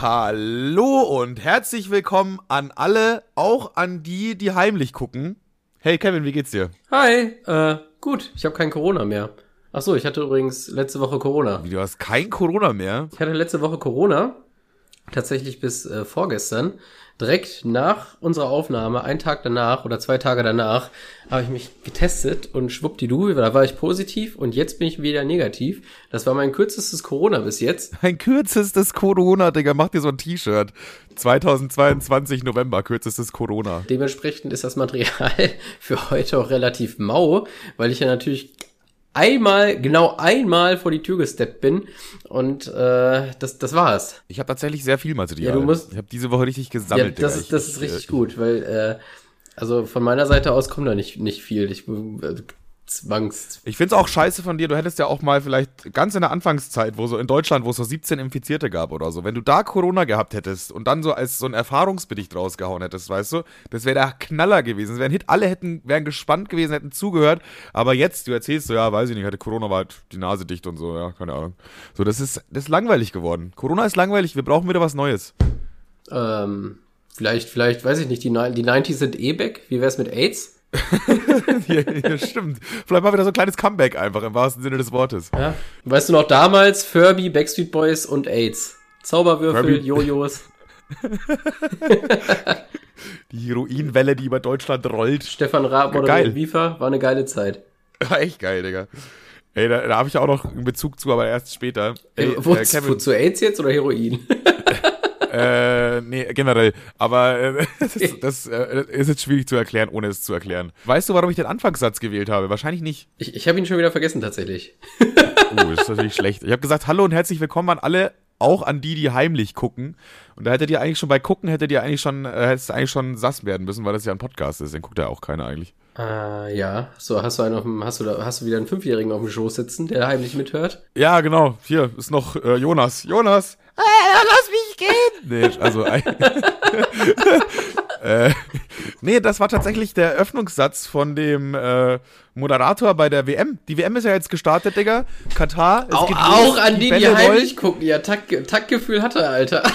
Hallo und herzlich willkommen an alle, auch an die, die heimlich gucken. Hey Kevin, wie geht's dir? Hi, äh, gut, ich habe kein Corona mehr. Ach so, ich hatte übrigens letzte Woche Corona. Wie, du hast kein Corona mehr? Ich hatte letzte Woche Corona, tatsächlich bis äh, vorgestern. Direkt nach unserer Aufnahme, einen Tag danach oder zwei Tage danach, habe ich mich getestet und schwuppdidu, da war ich positiv und jetzt bin ich wieder negativ. Das war mein kürzestes Corona bis jetzt. Ein kürzestes Corona, Digga. Mach dir so ein T-Shirt. 2022 November, kürzestes Corona. Dementsprechend ist das Material für heute auch relativ mau, weil ich ja natürlich einmal, genau einmal vor die Tür gesteppt bin und äh, das, das war's. Ich habe tatsächlich sehr viel Material. Ja, du musst- ich habe diese Woche richtig gesammelt. Ja, das ist, das ist richtig äh, gut, weil äh, also von meiner Seite aus kommt da nicht, nicht viel. Ich äh, zwangs. Ich find's auch scheiße von dir. Du hättest ja auch mal vielleicht ganz in der Anfangszeit, wo so in Deutschland, wo es so 17 Infizierte gab oder so, wenn du da Corona gehabt hättest und dann so als so ein Erfahrungsbericht rausgehauen hättest, weißt du, das wäre der Knaller gewesen. Es wären Hit, alle hätten, wären gespannt gewesen, hätten zugehört. Aber jetzt, du erzählst so, ja, weiß ich nicht, hatte Corona war halt die Nase dicht und so, ja, keine Ahnung. So, das ist, das ist langweilig geworden. Corona ist langweilig, wir brauchen wieder was Neues. Ähm, vielleicht, vielleicht, weiß ich nicht, die, die 90s sind eh back. Wie wär's mit AIDS? Ja, ja, stimmt. Vielleicht mal wieder so ein kleines Comeback einfach im wahrsten Sinne des Wortes. Ja. Weißt du noch damals Furby, Backstreet Boys und AIDS? Zauberwürfel, Furby. Jojos, Die Heroinwelle, die über Deutschland rollt. Stefan Raab moderiert Viva, war eine geile Zeit. War echt geil, Digga. Ey, da, da habe ich auch noch einen Bezug zu, aber erst später. Ey, Ey, wo, äh, wo, Kevin, zu AIDS jetzt oder Heroin? äh, nee, generell. Aber äh, das, das äh, ist jetzt schwierig zu erklären, ohne es zu erklären. Weißt du, warum ich den Anfangssatz gewählt habe? Wahrscheinlich nicht. Ich, ich habe ihn schon wieder vergessen tatsächlich. Uh, das ist natürlich schlecht. Ich habe gesagt, hallo und herzlich willkommen an alle, auch an die, die heimlich gucken. Und da hättet ihr eigentlich schon bei gucken, hättet ihr eigentlich schon, äh, hättest du eigentlich schon sass werden müssen, weil das ja ein Podcast ist. Den guckt ja auch keiner eigentlich. Äh, ja. So, hast du einen auf dem, hast du da, hast du wieder einen Fünfjährigen auf dem Schoß sitzen, der heimlich mithört? Ja, genau. Hier ist noch äh, Jonas. Jonas! Äh, lass mich gehen! Nee, also. äh, nee, das war tatsächlich der Öffnungssatz von dem äh, Moderator bei der WM. Die WM ist ja jetzt gestartet, Digga. Katar. Es Auch, geht auch los, an die, die Bälle heimlich gucken. Ja, Takt, Taktgefühl hat er, Alter.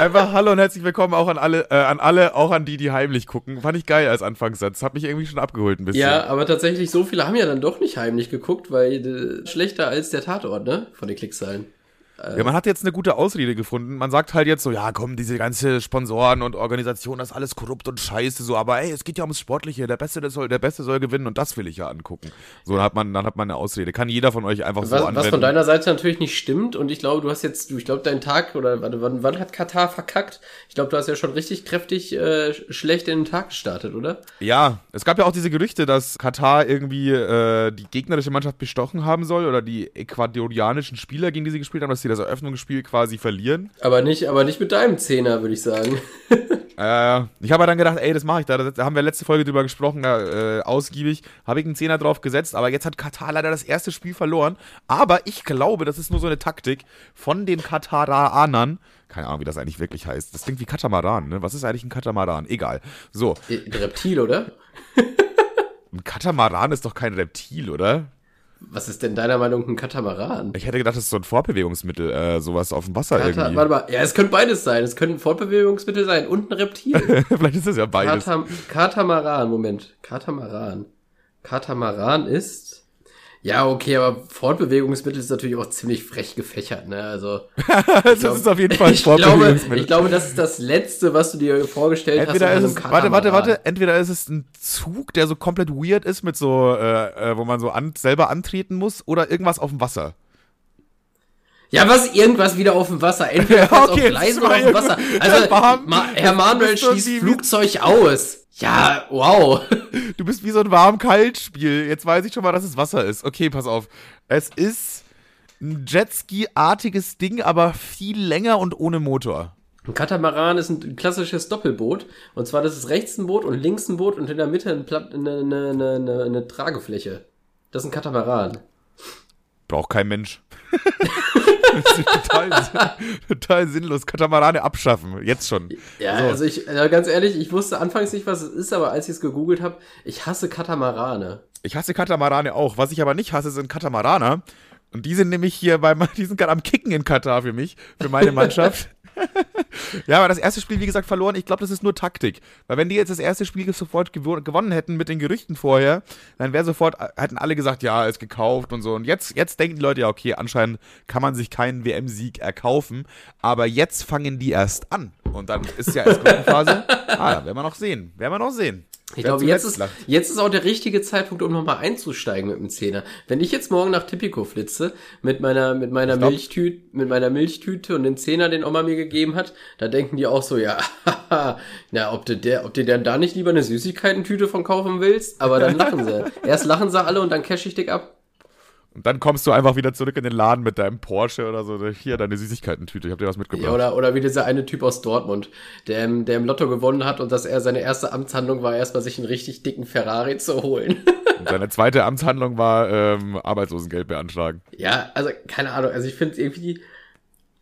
Einfach hallo und herzlich willkommen auch an alle, äh, an alle, auch an die, die heimlich gucken. Fand ich geil als Anfangssatz. Hat mich irgendwie schon abgeholt ein bisschen. Ja, aber tatsächlich, so viele haben ja dann doch nicht heimlich geguckt, weil äh, schlechter als der Tatort, ne? Von den Klickzahlen. Ja, man hat jetzt eine gute Ausrede gefunden. Man sagt halt jetzt so, ja, komm, diese ganze Sponsoren und Organisation, das ist alles korrupt und scheiße, so, aber ey, es geht ja ums Sportliche, der Beste, der soll, der Beste soll gewinnen und das will ich ja angucken. So, dann hat man, dann hat man eine Ausrede. Kann jeder von euch einfach so Was, anwenden. was von deiner Seite natürlich nicht stimmt und ich glaube, du hast jetzt, ich glaube, dein Tag oder wann, wann hat Katar verkackt? Ich glaube, du hast ja schon richtig kräftig äh, schlecht in den Tag gestartet, oder? Ja, es gab ja auch diese Gerüchte, dass Katar irgendwie äh, die gegnerische Mannschaft bestochen haben soll oder die ecuadorianischen Spieler, gegen die sie gespielt haben, dass sie das Eröffnungsspiel quasi verlieren. Aber nicht, aber nicht mit deinem Zehner, würde ich sagen. Äh, ich habe dann gedacht, ey, das mache ich da. Da haben wir letzte Folge drüber gesprochen, da, äh, ausgiebig. Habe ich einen Zehner drauf gesetzt, aber jetzt hat Katar leider das erste Spiel verloren. Aber ich glaube, das ist nur so eine Taktik von den Kataranern. Keine Ahnung, wie das eigentlich wirklich heißt. Das klingt wie Katamaran, ne? Was ist eigentlich ein Katamaran? Egal. So, Äh, Ein Reptil, oder? ein Katamaran ist doch kein Reptil, oder? Was ist denn deiner Meinung ein Katamaran? Ich hätte gedacht, das ist so ein Fortbewegungsmittel, äh, sowas auf dem Wasser Kata, irgendwie. warte mal, ja, es könnte beides sein. Es können Fortbewegungsmittel sein und ein Reptil. Vielleicht ist es ja beides. Katam Katamaran, Moment. Katamaran. Katamaran ist. Ja, okay, aber Fortbewegungsmittel ist natürlich auch ziemlich frech gefächert, ne? Also. das ist auf jeden Fall ein ich glaube, Fortbewegungsmittel. ich glaube, das ist das Letzte, was du dir vorgestellt Entweder hast. ist es, warte, warte, warte, entweder ist es ein Zug, der so komplett weird ist, mit so, äh, äh, wo man so an, selber antreten muss, oder irgendwas auf dem Wasser. Ja, was irgendwas wieder auf dem Wasser. Entweder Ja, okay, auf Gleisen das oder auf dem Wasser. Also, Herr Ma Herr Manuel schießt Flugzeug aus. Ja, wow. Du bist wie so ein warm-kalt-Spiel. Jetzt weiß ich schon mal, dass es Wasser ist. Okay, pass auf. Es ist ein Jetski-artiges Ding, aber viel länger und ohne Motor. Ein Katamaran ist ein klassisches Doppelboot. Und zwar, das ist rechts ein Boot und links ein Boot und in der Mitte ein Platt, eine, eine, eine, eine, eine Tragefläche. Das ist ein Katamaran. Braucht kein Mensch. das ist total, total sinnlos. Katamarane abschaffen. Jetzt schon. Ja, So. also ich, ja, ganz ehrlich, ich wusste anfangs nicht, was es ist, aber als ich es gegoogelt habe, ich hasse Katamarane. Ich hasse Katamarane auch. Was ich aber nicht hasse, sind Katamaraner. Und die sind nämlich hier bei, die sind gerade am Kicken in Katar für mich, für meine Mannschaft. Ja, aber das erste Spiel, wie gesagt, verloren. Ich glaube, das ist nur Taktik. Weil wenn die jetzt das erste Spiel sofort gew gewonnen hätten mit den Gerüchten vorher, dann wäre sofort, hätten alle gesagt, ja, ist gekauft und so. Und jetzt, jetzt denken die Leute, ja, okay, anscheinend kann man sich keinen WM-Sieg erkaufen. Aber jetzt fangen die erst an. Und dann ist ja erst Gruppenphase. ah, werden wir noch sehen. Werden wir noch sehen. Ich glaube, jetzt ist, jetzt ist auch der richtige Zeitpunkt, um nochmal einzusteigen mit dem Zehner. Wenn ich jetzt morgen nach Tipico flitze, mit meiner, mit meiner Milchtüte, mit meiner Milchtüte und den Zehner, den Oma mir gegeben hat, da denken die auch so, ja, na, ob du der, ob du denn da nicht lieber eine Süßigkeitentüte von kaufen willst, aber dann lachen sie. Erst lachen sie alle und dann cash ich dich ab. Und dann kommst du einfach wieder zurück in den Laden mit deinem Porsche oder so. Hier, deine Süßigkeitentüte, ich hab dir was mitgebracht. Ja, oder, oder wie dieser eine Typ aus Dortmund, der, der im Lotto gewonnen hat und dass er seine erste Amtshandlung war, erstmal sich einen richtig dicken Ferrari zu holen. und seine zweite Amtshandlung war ähm, Arbeitslosengeld beantragen. Ja, also keine Ahnung, also ich finde irgendwie,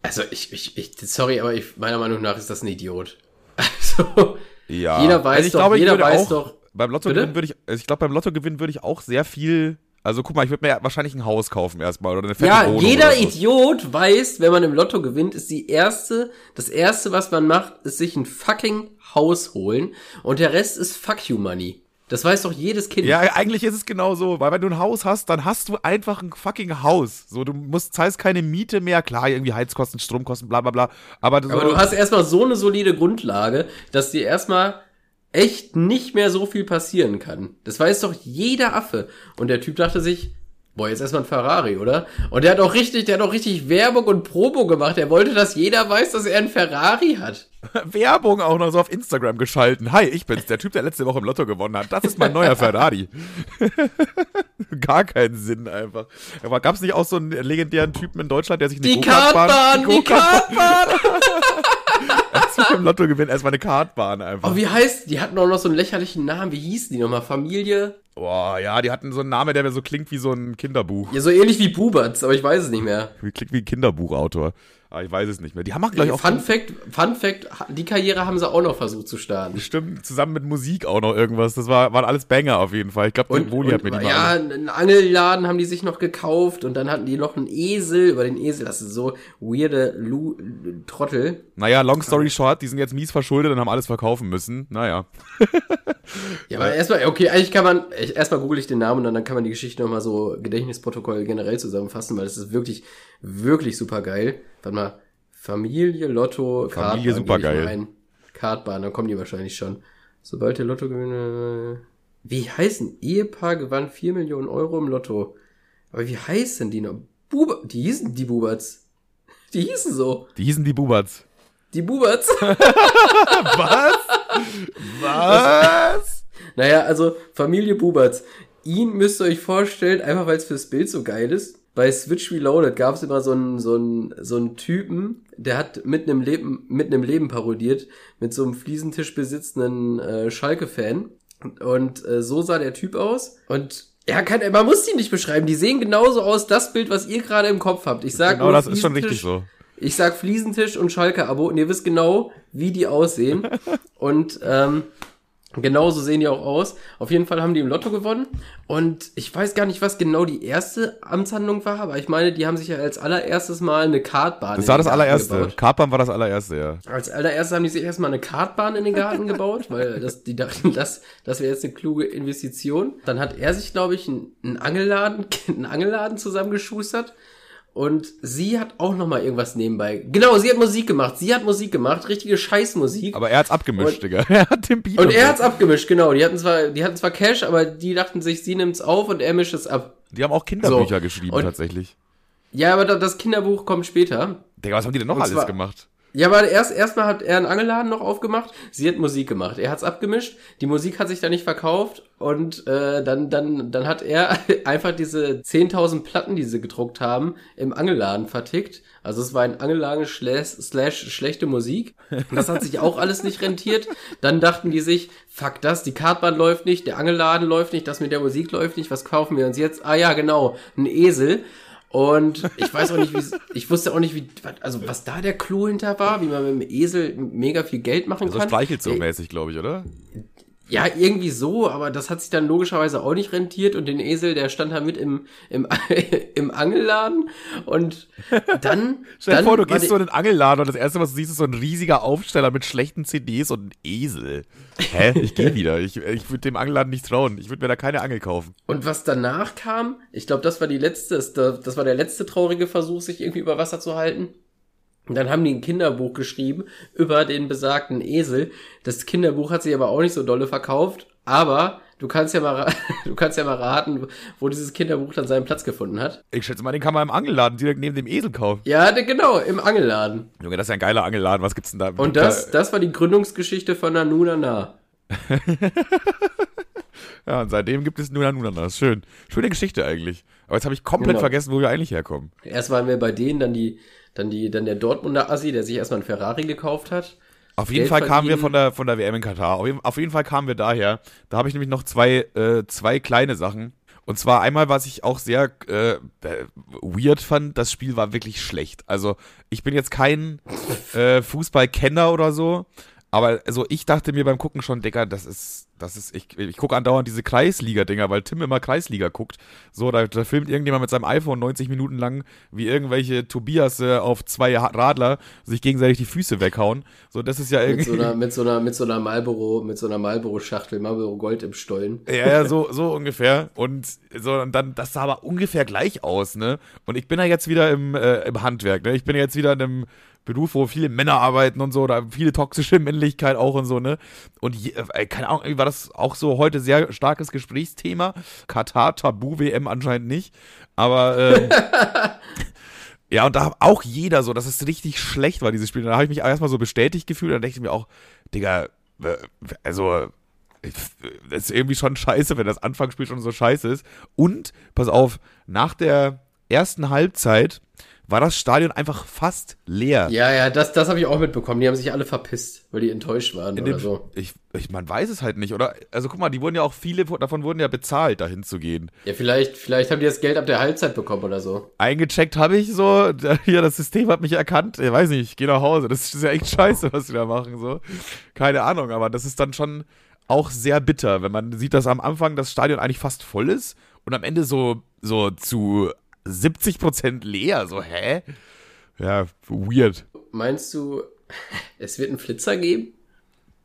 also ich, ich, ich, sorry, aber ich, meiner Meinung nach ist das ein Idiot. Also, ja. jeder weiß also ich doch, glaube, jeder weiß auch, doch. Beim Lottogewinn würde ich, also ich glaube, beim Lottogewinn würde ich auch sehr viel also guck mal, ich würde mir wahrscheinlich ein Haus kaufen erstmal oder eine fette Ja, Wohnung jeder so. Idiot weiß, wenn man im Lotto gewinnt, ist die erste, das erste, was man macht, ist sich ein fucking Haus holen und der Rest ist fuck you money. Das weiß doch jedes Kind. Ja, eigentlich ist es genau so, weil wenn du ein Haus hast, dann hast du einfach ein fucking Haus. So, du musst, zahlst keine Miete mehr, klar, irgendwie Heizkosten, Stromkosten, bla bla bla. Aber, so, Aber du hast erstmal so eine solide Grundlage, dass dir erstmal echt nicht mehr so viel passieren kann. Das weiß doch jeder Affe. Und der Typ dachte sich, boah, jetzt erstmal ein Ferrari, oder? Und der hat auch richtig, der hat auch richtig Werbung und Promo gemacht. Er wollte, dass jeder weiß, dass er ein Ferrari hat. Werbung auch noch so auf Instagram geschalten. Hi, ich bin's, der Typ, der letzte Woche im Lotto gewonnen hat. Das ist mein neuer Ferrari. Gar keinen Sinn einfach. Aber gab's nicht auch so einen legendären Typen in Deutschland, der sich eine Die Kartbahn, die Kartbahn! im Lotto gewinnen, erstmal eine Kartbahn einfach. Oh, wie heißt, die hatten auch noch so einen lächerlichen Namen. Wie hießen die nochmal? Familie? Boah, ja, die hatten so einen Namen, der mir so klingt wie so ein Kinderbuch. Ja, so ähnlich wie Buberts, aber ich weiß es nicht mehr. Klingt wie ein Kinderbuchautor. Aber ich weiß es nicht mehr. Die haben auch gleich auch. Fun Fact, Fun Fact, die Karriere haben sie auch noch versucht zu starten. Stimmt, zusammen mit Musik auch noch irgendwas. Das war, waren alles Banger auf jeden Fall. Ich glaube, und, Woli hat mir die Ja, einen Angelladen haben die sich noch gekauft und dann hatten die noch einen Esel. Über den Esel, das ist so weirde Lu Trottel. Naja, long story short, die sind jetzt mies verschuldet und haben alles verkaufen müssen. Naja. ja, aber erstmal, okay, eigentlich kann man, erstmal google ich den Namen und dann kann man die Geschichte nochmal so Gedächtnisprotokoll generell zusammenfassen, weil das ist wirklich, wirklich super geil. Warte mal, Familie, Lotto, Familie, super geil. Kartbahn, dann kommen die wahrscheinlich schon. Sobald der Lotto gewinne, wie heißen? Ehepaar gewann 4 Millionen Euro im Lotto. Aber wie heißen die noch? Buba, die hießen die Buberts. Die hießen so. Die hießen die Buberts. Die Buberts. Was? Was? Naja, also Familie Buberts. Ihn müsst ihr euch vorstellen, einfach weil es fürs Bild so geil ist bei Switch Reloaded gab es immer so einen, so einen, so einen Typen, der hat mitten im Leben, mitten im Leben parodiert, mit so einem Fliesentisch besitzenden äh, Schalke-Fan. Und äh, so sah der Typ aus. Und ja, kann, man muss die nicht beschreiben. Die sehen genauso aus, das Bild, was ihr gerade im Kopf habt. Ich sag genau, das ist schon richtig so. Ich sag Fliesentisch und Schalke-Abo und ihr wisst genau, wie die aussehen. und ähm, Genauso sehen die auch aus. Auf jeden Fall haben die im Lotto gewonnen. Und ich weiß gar nicht, was genau die erste Amtshandlung war, aber ich meine, die haben sich ja als allererstes mal eine Kartbahn. Das war das allererste. Gebaut. Kartbahn war das allererste, ja. Als allererstes haben die sich erstmal eine Kartbahn in den Garten gebaut, weil das, die dachten, das, das wäre jetzt eine kluge Investition. Dann hat er sich, glaube ich, einen Angelladen, einen Angelladen zusammengeschustert und sie hat auch noch mal irgendwas nebenbei. Genau, sie hat Musik gemacht. Sie hat Musik gemacht, richtige Scheißmusik. Aber er hat's abgemischt, und, Digga. Er hat den Beat. Und er hat's abgemischt, genau. Die hatten zwar, die hatten zwar Cash, aber die dachten sich, sie nimmt's auf und er mischt es ab. Die haben auch Kinderbücher so. geschrieben, und, tatsächlich. Ja, aber das Kinderbuch kommt später. Digga, was haben die denn noch und alles zwar, gemacht? Ja, aber erst erstmal hat er einen Angelladen noch aufgemacht. Sie hat Musik gemacht. Er hat's abgemischt. Die Musik hat sich dann nicht verkauft und äh, dann dann dann hat er einfach diese 10.000 Platten, die sie gedruckt haben, im Angelladen vertickt. Also es war ein Angelladen slash, slash schlechte Musik. Das hat sich auch alles nicht rentiert. Dann dachten die sich, fuck das, die Kartbahn läuft nicht, der Angelladen läuft nicht, das mit der Musik läuft nicht. Was kaufen wir uns jetzt? Ah ja, genau, ein Esel. Und ich weiß auch nicht, wie, ich wusste auch nicht, wie, also was da der Clou hinter war, wie man mit dem Esel mega viel Geld machen also kann. So streichelt so mäßig, glaube ich, oder? Ja, irgendwie so, aber das hat sich dann logischerweise auch nicht rentiert und den Esel, der stand da mit im, im, im Angelladen und dann. Stell dir vor, du gehst so in den Angelladen und das erste, was du siehst, ist so ein riesiger Aufsteller mit schlechten CDs und ein Esel. Hä? Ich gehe wieder. Ich, ich würde dem Angelladen nicht trauen. Ich würde mir da keine Angel kaufen. Und was danach kam, ich glaube, das war die letzte, das war der letzte traurige Versuch, sich irgendwie über Wasser zu halten. Und dann haben die ein Kinderbuch geschrieben über den besagten Esel. Das Kinderbuch hat sich aber auch nicht so dolle verkauft, aber du kannst ja mal, du kannst ja mal raten, wo dieses Kinderbuch dann seinen Platz gefunden hat. Ich schätze mal, den kann man im Angelladen direkt neben dem Esel kaufen. Ja, genau, im Angelladen. Junge, das ist ja ein geiler Angelladen. Was gibt's denn da? Und das, das war die Gründungsgeschichte von Nanu Nana. Ja, und seitdem gibt es Nuna Nuna. Das ist schön. Schöne Geschichte eigentlich. Aber jetzt habe ich komplett Genau. vergessen, wo wir eigentlich herkommen. Erst waren wir bei denen, dann die, dann die, dann der Dortmunder Assi, der sich erstmal einen Ferrari gekauft hat. Auf jeden Geld Fall kamen wir von der, von der WM in Katar. Auf jeden, auf jeden Fall kamen wir daher. Da habe ich nämlich noch zwei, äh, zwei kleine Sachen. Und zwar einmal, was ich auch sehr äh, weird fand, das Spiel war wirklich schlecht. Also ich bin jetzt kein äh, Fußballkenner oder so, aber also ich dachte mir beim Gucken schon, Digga, das ist, das ist, ich, ich gucke andauernd diese Kreisliga-Dinger, weil Tim immer Kreisliga guckt. So, da, da filmt irgendjemand mit seinem iPhone 90 Minuten lang, wie irgendwelche Tobias äh, auf zwei Radler sich gegenseitig die Füße weghauen. So, das ist ja Mit irgendwie. so einer, mit so einer, mit so einer Marlboro, mit so einer Marlboro-Schachtel, Marlboro Gold im Stollen. Ja, ja, so, so ungefähr. Und so, und dann, das sah aber ungefähr gleich aus, ne? Und ich bin ja jetzt wieder im, äh, im Handwerk, ne? Ich bin ja jetzt wieder in einem Beruf, wo viele Männer arbeiten und so, da viele toxische Männlichkeit auch und so, ne? Und je, äh, keine Ahnung, irgendwie war das auch so heute sehr starkes Gesprächsthema. Katar, Tabu, WM anscheinend nicht. Aber, ähm, Ja, und da auch jeder so, dass es richtig schlecht war, dieses Spiel. Und da habe ich mich erstmal so bestätigt gefühlt. Dann dachte ich mir auch, Digga, äh, also, das ist irgendwie schon scheiße, wenn das Anfangsspiel schon so scheiße ist. Und, pass auf, nach der ersten Halbzeit war das Stadion einfach fast leer. Ja, ja, das, das habe ich auch mitbekommen. Die haben sich alle verpisst, weil die enttäuscht waren In oder dem, so. ich, ich, man weiß es halt nicht, oder? Also guck mal, die wurden ja auch viele davon wurden ja bezahlt, dahin zu gehen. Ja, vielleicht, vielleicht haben die das Geld ab der Halbzeit bekommen oder so. Eingecheckt habe ich so, hier, das System hat mich erkannt. Ich weiß nicht, ich gehe nach Hause. Das ist ja echt scheiße, was die da machen, so. Keine Ahnung, aber das ist dann schon auch sehr bitter, wenn man sieht, dass am Anfang das Stadion eigentlich fast voll ist und am Ende so, so zu 70 Prozent leer. So, hä? Ja, weird. Meinst du, es wird einen Flitzer geben?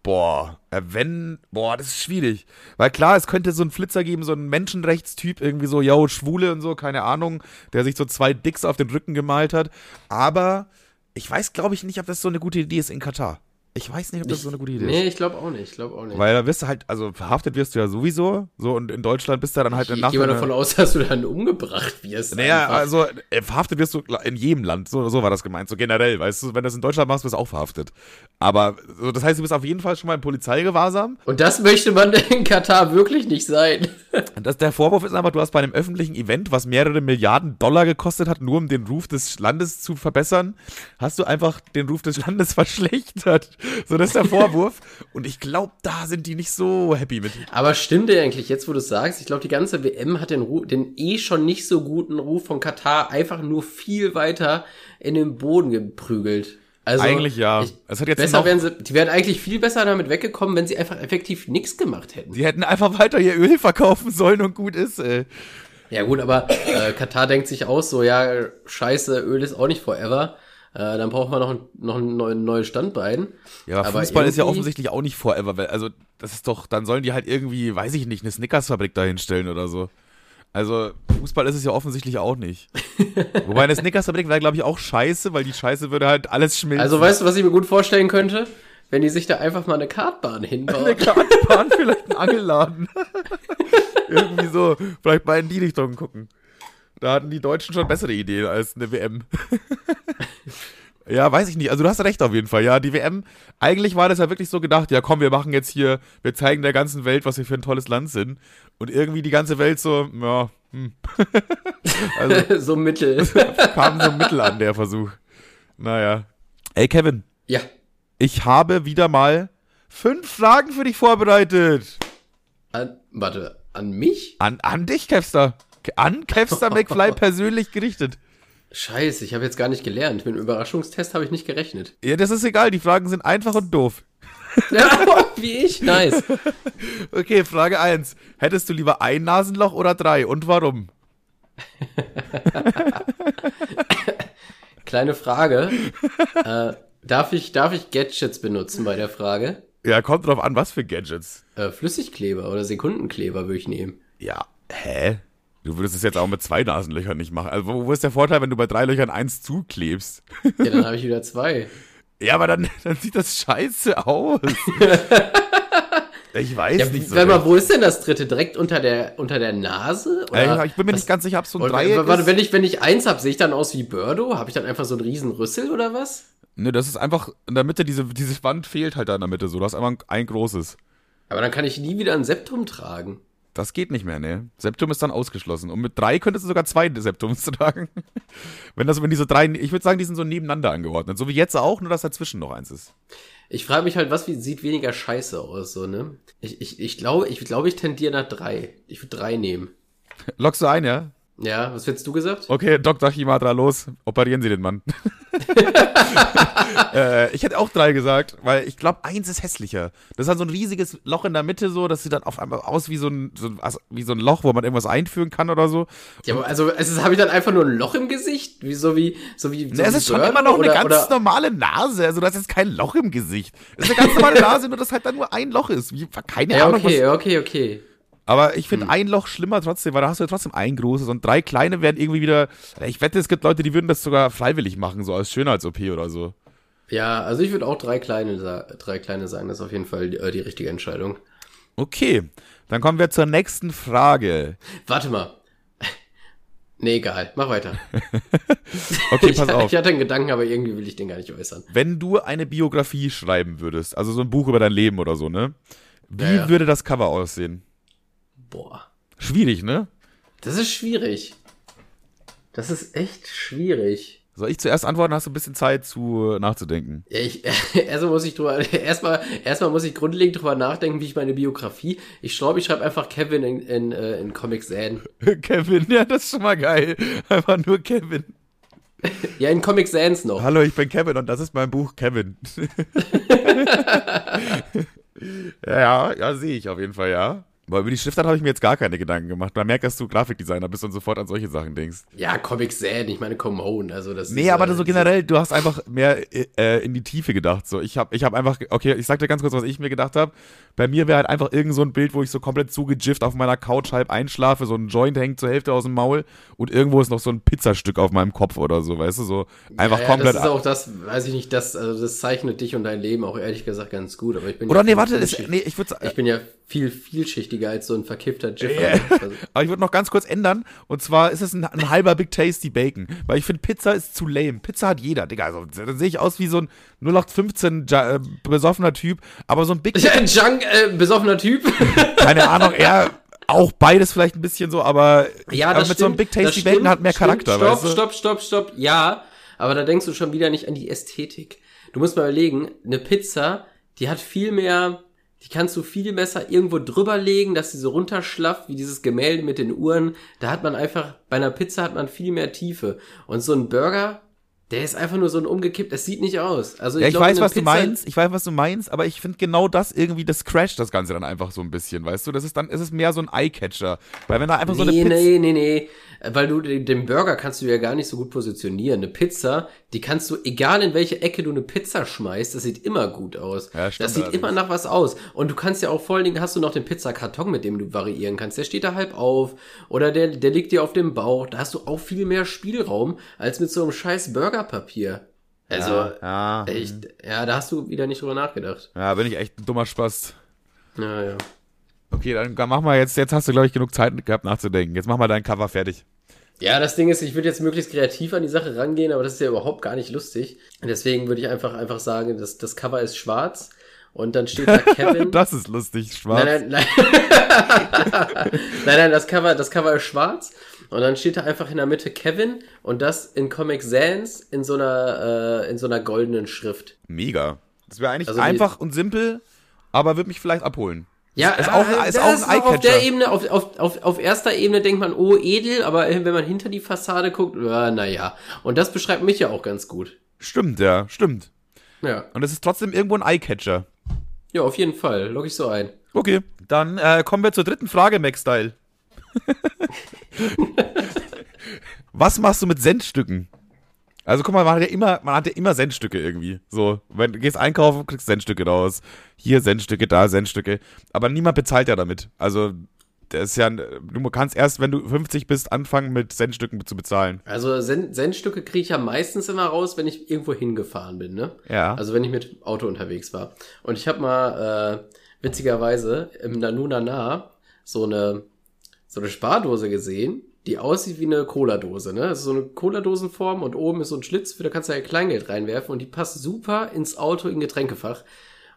Boah, äh, wenn, boah, das ist schwierig. Weil klar, es könnte so einen Flitzer geben, so einen Menschenrechtstyp, irgendwie so, yo, Schwule und so, keine Ahnung, der sich so zwei Dicks auf den Rücken gemalt hat. Aber ich weiß, glaube ich, nicht, ob das so eine gute Idee ist in Katar. Ich weiß nicht, ob das so eine gute Idee Nee, ist. ich glaube auch nicht. Ich glaube auch nicht. Weil da wirst du halt, also verhaftet wirst du ja sowieso, so und in Deutschland bist du dann halt ich nach gehe mal davon aus, dass du dann umgebracht wirst. Naja, einfach. also äh, verhaftet wirst du in jedem Land, so, so war das gemeint, so generell, weißt du, wenn du das in Deutschland machst, wirst du auch verhaftet. Aber so, das heißt, du bist auf jeden Fall schon mal im Polizeigewahrsam Und das möchte man in Katar wirklich nicht sein. Das, der Vorwurf ist einfach, du hast bei einem öffentlichen Event, was mehrere Milliarden Dollar gekostet hat, nur um den Ruf des Landes zu verbessern, hast du einfach den Ruf des Landes verschlechtert. So, das ist der Vorwurf. Und ich glaube, da sind die nicht so happy mit. Aber stimmt dir eigentlich jetzt, wo du es sagst? Ich glaube, die ganze WM hat den, den eh schon nicht so guten Ruf von Katar einfach nur viel weiter in den Boden geprügelt. Also, Eigentlich ja. Ich, Es hat jetzt besser wären sie, die wären eigentlich viel besser damit weggekommen, wenn sie einfach effektiv nichts gemacht hätten. die hätten einfach weiter ihr Öl verkaufen sollen und gut ist, ey. Ja gut, aber äh, Katar denkt sich aus, so ja, scheiße, Öl ist auch nicht forever. Äh, dann braucht man noch ein, noch ein neu- neues Standbein. Ja, aber Fußball ist ja offensichtlich auch nicht forever. weil- Also, das ist doch, dann sollen die halt irgendwie, weiß ich nicht, eine Snickers-Fabrik dahinstellen oder so. Also, Fußball ist es ja offensichtlich auch nicht. Wobei eine Snickers-Fabrik wäre, glaube ich, auch scheiße, weil die Scheiße würde halt alles schmilzen. Also weißt du, was ich mir gut vorstellen könnte? Wenn die sich da einfach mal eine Kartbahn eine hinbauen. Kartbahn, vielleicht ein Angelladen. Irgendwie so. Vielleicht mal in die Richtung gucken. Da hatten die Deutschen schon bessere Ideen als eine WM. ja, weiß ich nicht. Also du hast recht auf jeden Fall. Ja, die WM, eigentlich war das ja wirklich so gedacht, ja komm, wir machen jetzt hier, wir zeigen der ganzen Welt, was wir für ein tolles Land sind. Und irgendwie die ganze Welt so, ja, hm. also so mittel. kam so mittel an, der Versuch. Naja. Ey, Kevin, ja. ich habe wieder mal fünf Fragen für dich vorbereitet. An, warte, an mich? An, an dich, Kevster. An Kevster McFly persönlich gerichtet. Scheiße, ich habe jetzt gar nicht gelernt. Mit dem Überraschungstest habe ich nicht gerechnet. Ja, das ist egal, die Fragen sind einfach und doof. Ja, wie ich, nice. Okay, Frage 1. Hättest du lieber ein Nasenloch oder drei und warum? Kleine Frage. äh, darf, ich, darf ich Gadgets benutzen bei der Frage? Ja, kommt drauf an, was für Gadgets. Äh, Flüssigkleber oder Sekundenkleber würde ich nehmen. Ja, hä? Du würdest es jetzt auch mit zwei Nasenlöchern nicht machen. Also, wo ist der Vorteil, wenn du bei drei Löchern eins zuklebst? Ja, dann habe ich wieder zwei. Ja, aber dann, dann sieht das scheiße aus. ich weiß Ja, nicht so. mal, wo ist denn das dritte? Direkt unter der, unter der Nase? Äh, ich bin mir was- nicht ganz sicher, ob es so ein Dreieck warte, ist. wenn ich, wenn ich eins hab, sehe ich dann aus wie Birdo? Habe ich dann einfach so einen riesen Rüssel oder was? Ne, das ist einfach in der Mitte, diese, diese Wand fehlt halt da in der Mitte so. Du hast einfach ein, ein großes. Aber dann kann ich nie wieder ein Septum tragen. Das geht nicht mehr, ne? Septum ist dann ausgeschlossen. Und mit drei könntest du sogar zwei Septums tragen. wenn das, wenn diese drei, ich würde sagen, die sind so nebeneinander angeordnet. So wie jetzt auch, nur dass dazwischen noch eins ist. Ich frage mich halt, was wie, sieht weniger scheiße aus, so, ne? Ich, ich, ich glaube, ich glaube, ich tendiere nach drei. Ich würde drei nehmen. Lockst du ein, ja? Ja, was hättest du gesagt? Okay, Dr. Chimatra, los, operieren Sie den Mann. äh, ich hätte auch drei gesagt, weil ich glaube, eins ist hässlicher. Das ist halt so ein riesiges Loch in der Mitte, so, das sieht dann auf einmal aus wie so ein, so, also wie so ein Loch, wo man irgendwas einführen kann oder so. Ja, aber also, es ist, habe ich dann einfach nur ein Loch im Gesicht? Wie, so wie, so wie, so Ne, es ist schon Birdo immer noch eine oder, ganz oder, normale Nase. Also, das ist kein Loch im Gesicht. Es ist eine ganz normale Nase, nur dass halt dann nur ein Loch ist. Wie, keine Ja, Ahnung, okay, was. okay, okay. Aber ich finde ein Loch schlimmer trotzdem, weil da hast du ja trotzdem ein großes und drei kleine werden irgendwie wieder. Ich wette, es gibt Leute, die würden das sogar freiwillig machen, so als Schönheits-OP oder so. Ja, also ich würde auch drei kleine, drei kleine sagen. Das ist auf jeden Fall die, äh, die richtige Entscheidung. Okay, dann kommen wir zur nächsten Frage. Warte mal. Nee, egal. Mach weiter. Okay, ich, pass auf. ich hatte einen Gedanken, aber irgendwie will ich den gar nicht äußern. Wenn du eine Biografie schreiben würdest, also so ein Buch über dein Leben oder so, ne? Wie Ja, ja. würde das Cover aussehen? Boah. Schwierig, ne? Das ist schwierig. Das ist echt schwierig. Soll ich zuerst antworten? Hast du ein bisschen Zeit zu nachzudenken? Ja, ich, erstmal muss ich drüber, erstmal, erstmal muss ich grundlegend drüber nachdenken, wie ich meine Biografie. Ich glaube, ich schreibe einfach Kevin in, in, äh, in Comic Sans. Kevin, ja, das ist schon mal geil. Einfach nur Kevin. Ja, in Comic Sans noch. Hallo, ich bin Kevin und das ist mein Buch Kevin. ja, ja, sehe ich auf jeden Fall, ja. Aber über die Schriftart habe ich mir jetzt gar keine Gedanken gemacht. Man merkt, dass du Grafikdesigner bist und sofort an solche Sachen denkst. Ja, Comic Sans, ich meine Come Home, also das Nee, ist, aber äh, so generell, du hast einfach mehr äh, in die Tiefe gedacht. So, ich habe ich hab einfach, okay, ich sag dir ganz kurz, was ich mir gedacht habe. Bei mir wäre halt einfach irgend so ein Bild, wo ich so komplett zugejifft auf meiner Couch halb einschlafe, so ein Joint hängt zur Hälfte aus dem Maul und irgendwo ist noch so ein Pizzastück auf meinem Kopf oder so, weißt du, so einfach ja, ja, komplett. Das ist auch das, weiß ich nicht, das, also das zeichnet dich und dein Leben auch ehrlich gesagt ganz gut, aber ich bin oder ja nee, warte, ist, nee, ich würde ich bin ja viel vielschichtiger als so ein verkippter Jiffer. Yeah. Also, Aber ich würde noch ganz kurz ändern. Und zwar ist es ein, ein halber Big Tasty Bacon. Weil ich finde, Pizza ist zu lame. Pizza hat jeder, Digga. Also, dann sehe ich aus wie so ein 0815 ja, äh, besoffener Typ. Aber so ein Big ein Junk, äh, besoffener Typ. keine Ahnung, eher auch beides vielleicht ein bisschen so, aber, Ja, aber das mit stimmt, so einem Big Tasty stimmt, Bacon hat mehr stimmt. Charakter, stopp, weißt du? Stopp, stopp, stopp, ja, aber da denkst du schon wieder nicht an die Ästhetik. Du musst mal überlegen, eine Pizza, die hat viel mehr, die kannst du viel besser irgendwo drüber legen, dass sie so runterschlafft, wie dieses Gemälde mit den Uhren. Da hat man einfach, bei einer Pizza hat man viel mehr Tiefe. Und so ein Burger, der ist einfach nur so ein umgekippt, das sieht nicht aus. Also Ja, ich glaub, weiß, was du Pizza- meinst. Ich weiß, was du meinst, aber ich finde genau das irgendwie, das crasht das Ganze dann einfach so ein bisschen, weißt du? Das ist dann, ist es mehr so ein Eye-Catcher. Weil wenn da einfach so eine nee, Pizza. nee, nee, nee. Weil du den Burger kannst du ja gar nicht so gut positionieren. Eine Pizza, die kannst du, egal in welche Ecke du eine Pizza schmeißt, das sieht immer gut aus. Ja, stimmt das sieht allerdings. immer nach was aus. Und du kannst ja auch vor allen Dingen hast du noch den Pizzakarton, mit dem du variieren kannst. Der steht da halb auf oder der, der liegt dir auf dem Bauch. Da hast du auch viel mehr Spielraum als mit so einem scheiß Burgerpapier. Also, ja, echt, ja, da hast du wieder nicht drüber nachgedacht. ja, bin ich echt ein dummer Spaß. Ja, ja. Okay, dann mach mal jetzt, jetzt hast du, glaube ich, genug Zeit gehabt nachzudenken. Jetzt mach mal dein Cover fertig. Ja, das Ding ist, ich würde jetzt möglichst kreativ an die Sache rangehen, aber das ist ja überhaupt gar nicht lustig. Deswegen würde ich einfach, einfach sagen, dass das Cover ist schwarz und dann steht da Kevin. Das ist lustig, schwarz. nein, nein, nein. nein, nein, das Cover, das Cover ist schwarz und dann steht da einfach in der Mitte Kevin und das in Comic Sans in so einer, äh, in so einer goldenen Schrift. Mega. Das wäre eigentlich Also einfach und simpel, aber würde mich vielleicht abholen. Ja, ist auch, äh, ist das auch ist ein auch auf der. Ebene, auf, auf, auf, auf erster Ebene denkt man, oh, edel, aber wenn man hinter die Fassade guckt, äh, naja. Und das beschreibt mich ja auch ganz gut. Stimmt, ja, stimmt. Ja. Und es ist trotzdem irgendwo ein Eyecatcher. Ja, auf jeden Fall. Log ich so ein. Okay, dann äh, kommen wir zur dritten Frage, Mac-Style. Was machst du mit Centstücken? Also guck mal, man hat ja immer, man hat ja immer Centstücke irgendwie. So, wenn du gehst einkaufen, kriegst Centstücke raus. Hier Centstücke, da Centstücke. Aber niemand bezahlt ja damit. Also das ist ja, du kannst erst, wenn du 50 bist, anfangen mit Centstücken zu bezahlen. Also Centstücke kriege ich ja meistens immer raus, wenn ich irgendwo hingefahren bin, ne? Ja. Also wenn ich mit Auto unterwegs war. Und ich habe mal äh, witzigerweise im Nanunana so eine so eine Spardose gesehen, die aussieht wie eine Cola-Dose, ne? Das ist so eine Cola-Dosenform und oben ist so ein Schlitz, da kannst du ja Kleingeld reinwerfen und die passt super ins Auto in Getränkefach.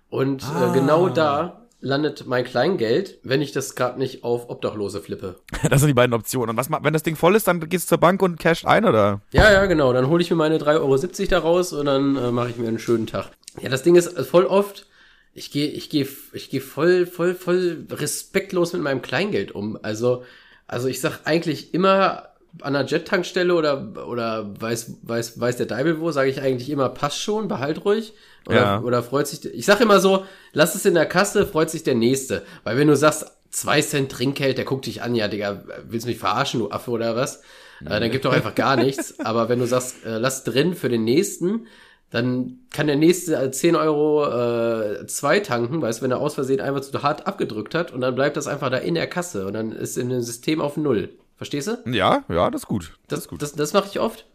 Und Ah. äh, genau da landet mein Kleingeld, wenn ich das gerade nicht auf Obdachlose flippe. Das sind die beiden Optionen. Und was wenn das Ding voll ist, dann gehst du zur Bank und casht ein, oder? Ja, ja, genau. Dann hole ich mir meine 3,70 Euro da raus und dann äh, mache ich mir einen schönen Tag. Ja, das Ding ist äh, voll oft, ich gehe ich geh, ich geh voll, voll, voll respektlos mit meinem Kleingeld um. Also, also ich sag eigentlich immer an der Jet-Tankstelle oder, oder weiß, weiß, weiß der Deibel wo, sage ich eigentlich immer, passt schon, behalt ruhig. Oder, Ja. oder freut sich, ich sag immer so, lass es in der Kasse, freut sich der Nächste. Weil wenn du sagst, zwei Cent Trinkgeld, der guckt dich an, ja, Digga, willst du mich verarschen, du Affe oder was? Äh, dann gibt doch einfach gar nichts. Aber wenn du sagst, äh, lass drin für den Nächsten, dann kann der Nächste äh, 10 Euro äh, zwei tanken, weißt du, wenn er aus Versehen einfach zu hart abgedrückt hat und dann bleibt das einfach da in der Kasse und dann ist in dem System auf Null. Verstehst du? Ja, ja, das ist gut. Das, das, das mache ich oft.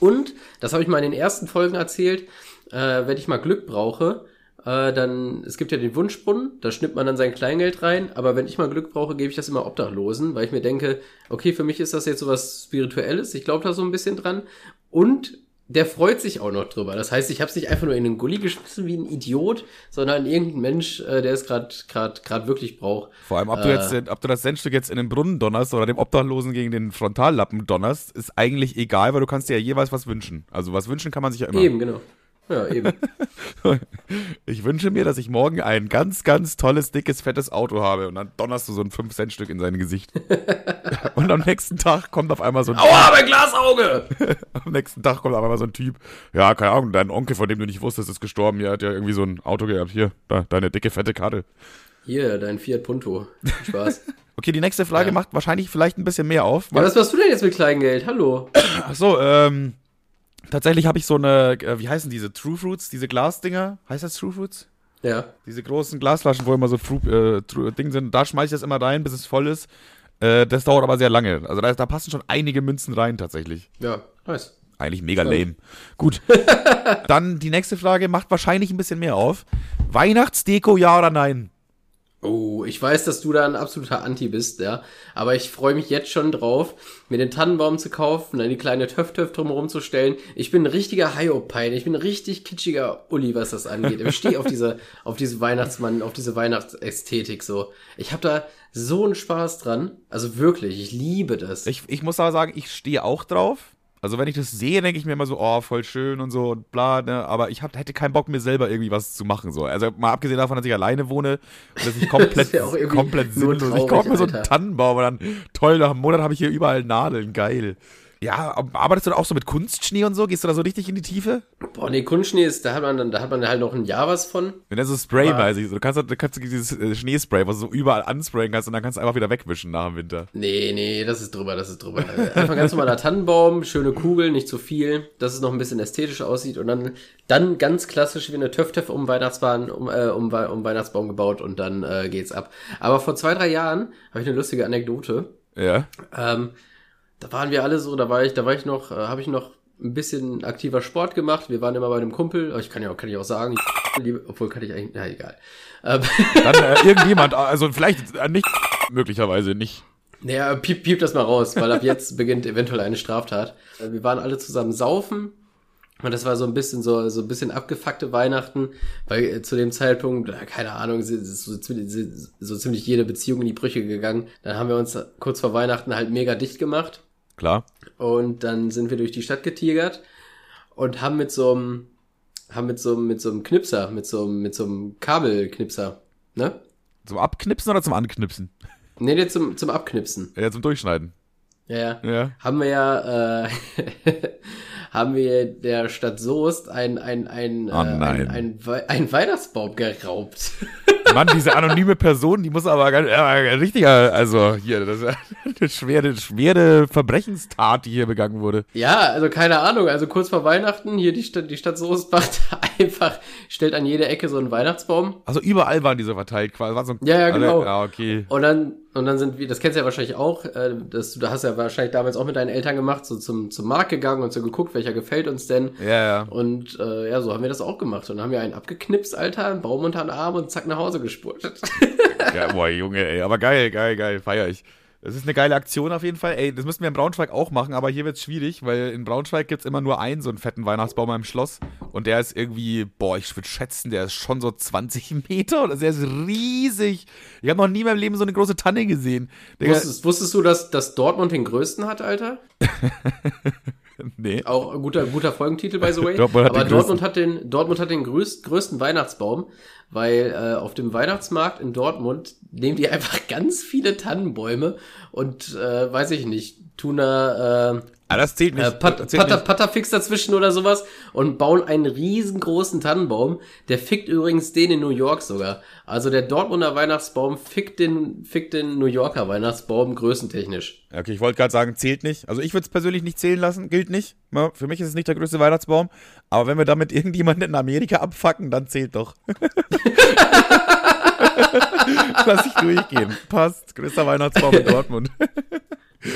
Und, das habe ich mal in den ersten Folgen erzählt, äh, wenn ich mal Glück brauche, äh, dann, es gibt ja den Wunschbrunnen, da schnippt man dann sein Kleingeld rein, aber wenn ich mal Glück brauche, gebe ich das immer Obdachlosen, weil ich mir denke, okay, für mich ist das jetzt sowas Spirituelles, ich glaube da so ein bisschen dran. Und der freut sich auch noch drüber. Das heißt, ich habe es nicht einfach nur in den Gully geschmissen wie ein Idiot, sondern irgendein Mensch, äh, der es gerade wirklich braucht. Vor allem, ob du Äh. jetzt, ob du das Centstück jetzt in den Brunnen donnerst oder dem Obdachlosen gegen den Frontallappen donnerst, ist eigentlich egal, weil du kannst dir ja jeweils was wünschen. Also was wünschen kann man sich ja immer. Eben, genau. Ja, eben. Ich wünsche mir, dass ich morgen ein ganz, ganz tolles, dickes, fettes Auto habe und dann donnerst du so ein 5-Cent-Stück in sein Gesicht. und am nächsten Tag kommt auf einmal so ein Aua, mein Glasauge! Am nächsten Tag kommt auf einmal so ein Typ. Ja, keine Ahnung, dein Onkel, von dem du nicht wusstest, ist gestorben. Der hat ja irgendwie so ein Auto gehabt. Hier, da, deine dicke, fette Karte. Hier, dein Fiat Punto. Spaß. Okay, die nächste Frage Ja. macht wahrscheinlich vielleicht ein bisschen mehr auf. ja, was machst du denn jetzt mit Kleingeld? Hallo. Ach so, ähm, tatsächlich habe ich so eine, äh, wie heißen diese True Fruits, diese Glasdinger? Heißt das True Fruits? Ja. Diese großen Glasflaschen, wo immer so Fruit, äh, Ding sind. Da schmeiße ich das immer rein, bis es voll ist. Äh, das dauert aber sehr lange. Also da, da passen schon einige Münzen rein tatsächlich. Ja, nice. Eigentlich mega lame. Gut. Dann die nächste Frage macht wahrscheinlich ein bisschen mehr auf. Weihnachtsdeko, ja oder nein? Oh, ich weiß, dass du da ein absoluter Anti bist, ja. Aber ich freue mich jetzt schon drauf, mir den Tannenbaum zu kaufen, dann die kleine Töff-Töff drumherum zu stellen. Ich bin ein richtiger Hyopein. Ich bin ein richtig kitschiger Uli, was das angeht. Ich stehe auf diese, auf diese Weihnachtsmann, auf diese Weihnachtsästhetik so. Ich habe da so einen Spaß dran. Also wirklich, ich liebe das. Ich, ich muss aber sagen, ich stehe auch drauf. Also wenn ich das sehe, denke ich mir immer so, oh, voll schön und so und bla, ne? Aber ich hab, hätte keinen Bock, mir selber irgendwie was zu machen. So. Also mal abgesehen davon, dass ich alleine wohne und dass ich komplett, Das irgendwie komplett sinnlos. Ich traurig, kaufe mir so einen. Tannenbaum und dann, toll, nach einem Monat habe ich hier überall Nadeln, geil. Ja, arbeitest du da auch so mit Kunstschnee und so? Gehst du da so richtig in die Tiefe? Boah, nee, Kunstschnee ist, da hat man dann, da hat man halt noch ein Jahr was von. Wenn er so spraymäßig ist. Du kannst, du kannst dieses äh, Schneespray, was du so überall ansprayen kannst und dann kannst du einfach wieder wegwischen nach dem Winter. Nee, nee, das ist drüber, das ist drüber. Einfach ganz normaler Tannenbaum, schöne Kugel, nicht zu viel, dass es noch ein bisschen ästhetisch aussieht und dann, dann ganz klassisch wie eine Töff-Töff um Weihnachtsbaum, um, äh, um, um Weihnachtsbaum gebaut und dann äh, geht's ab. Aber vor zwei, drei Jahren habe ich eine lustige Anekdote. Ja. Ähm, da waren wir alle so, da war ich, da war ich noch, äh, habe ich noch ein bisschen aktiver Sport gemacht. Wir waren immer bei einem Kumpel, ich kann ja auch, kann ich auch sagen, ich liebe, obwohl kann ich eigentlich, na egal. Ähm, Dann äh, irgendjemand, also vielleicht äh, nicht, möglicherweise nicht. Naja, piep, piep das mal raus, weil ab jetzt beginnt eventuell eine Straftat. Äh, Wir waren alle zusammen saufen. Und das war so ein bisschen so, so ein bisschen abgefuckte Weihnachten, weil äh, zu dem Zeitpunkt, äh, keine Ahnung, so, so ziemlich jede Beziehung in die Brüche gegangen. Dann haben wir uns kurz vor Weihnachten halt mega dicht gemacht. Klar. Und dann sind wir durch die Stadt getigert und haben mit so einem, haben mit so einem, mit so einem Knipser, mit so einem, mit so einem Kabelknipser, ne? Zum Abknipsen oder zum Anknipsen? Nee, nee, zum, zum Abknipsen. Ja, zum Durchschneiden. Ja, ja. Ja. haben wir ja, äh, haben wir der Stadt Soest ein, ein, ein, Oh äh, ein, ein, ein Weihnachtsbaum geraubt. Mann, diese anonyme Person, die muss aber ganz, ja, richtiger, also hier, das ist eine schwere, schwere Verbrechenstat, die hier begangen wurde. Ja, also keine Ahnung, also kurz vor Weihnachten, hier die Stadt, die Stadt Soest macht einfach, stellt an jede Ecke so einen Weihnachtsbaum. Also überall waren diese verteilt quasi. War so ein, Ja, ja, genau. Ja, okay. Und dann, und dann sind wir, das kennst du ja wahrscheinlich auch, äh, das, du hast ja wahrscheinlich damals auch mit deinen Eltern gemacht, so zum, zum Markt gegangen und so geguckt, welcher gefällt uns denn. Ja, ja. Und äh, ja, so haben wir das auch gemacht. Und dann haben wir einen abgeknipst, Alter, einen Baum unter den Arm und zack nach Hause gespurtet. ja. Boah, Junge, ey. Aber geil, geil, geil. Feier ich. Das ist eine geile Aktion auf jeden Fall. Ey, das müssen wir in Braunschweig auch machen, aber hier wird's schwierig, weil in Braunschweig gibt's immer nur einen so einen fetten Weihnachtsbaum im Schloss. Und der ist irgendwie, boah, ich würde schätzen, der ist schon so 20 Meter oder der ist riesig. Ich habe noch nie in meinem Leben so eine große Tanne gesehen. Digga, Wusstest, wusstest du, dass, dass Dortmund den größten hat, Alter? nee. Auch ein guter, guter Folgentitel, by the way. Dortmund hat Aber den Dortmund hat den, Dortmund hat den größt, größten Weihnachtsbaum, weil äh, auf dem Weihnachtsmarkt in Dortmund nehmen die einfach ganz viele Tannenbäume und äh, weiß ich nicht, tun da äh, Ah, das zählt nicht. äh, Pat das zählt Patter, nicht. Patterfix dazwischen oder sowas und bauen einen riesengroßen Tannenbaum. Der fickt übrigens den in New York sogar. Also der Dortmunder Weihnachtsbaum fickt den, fickt den New Yorker Weihnachtsbaum größentechnisch. Okay, ich wollte gerade sagen, zählt nicht. Also ich würde es persönlich nicht zählen lassen, gilt nicht. Ja, Für mich ist es nicht der größte Weihnachtsbaum. Aber wenn wir damit irgendjemanden in Amerika abfacken, dann zählt doch. Lass ich durchgehen. Passt. Größter Weihnachtsbaum in Dortmund.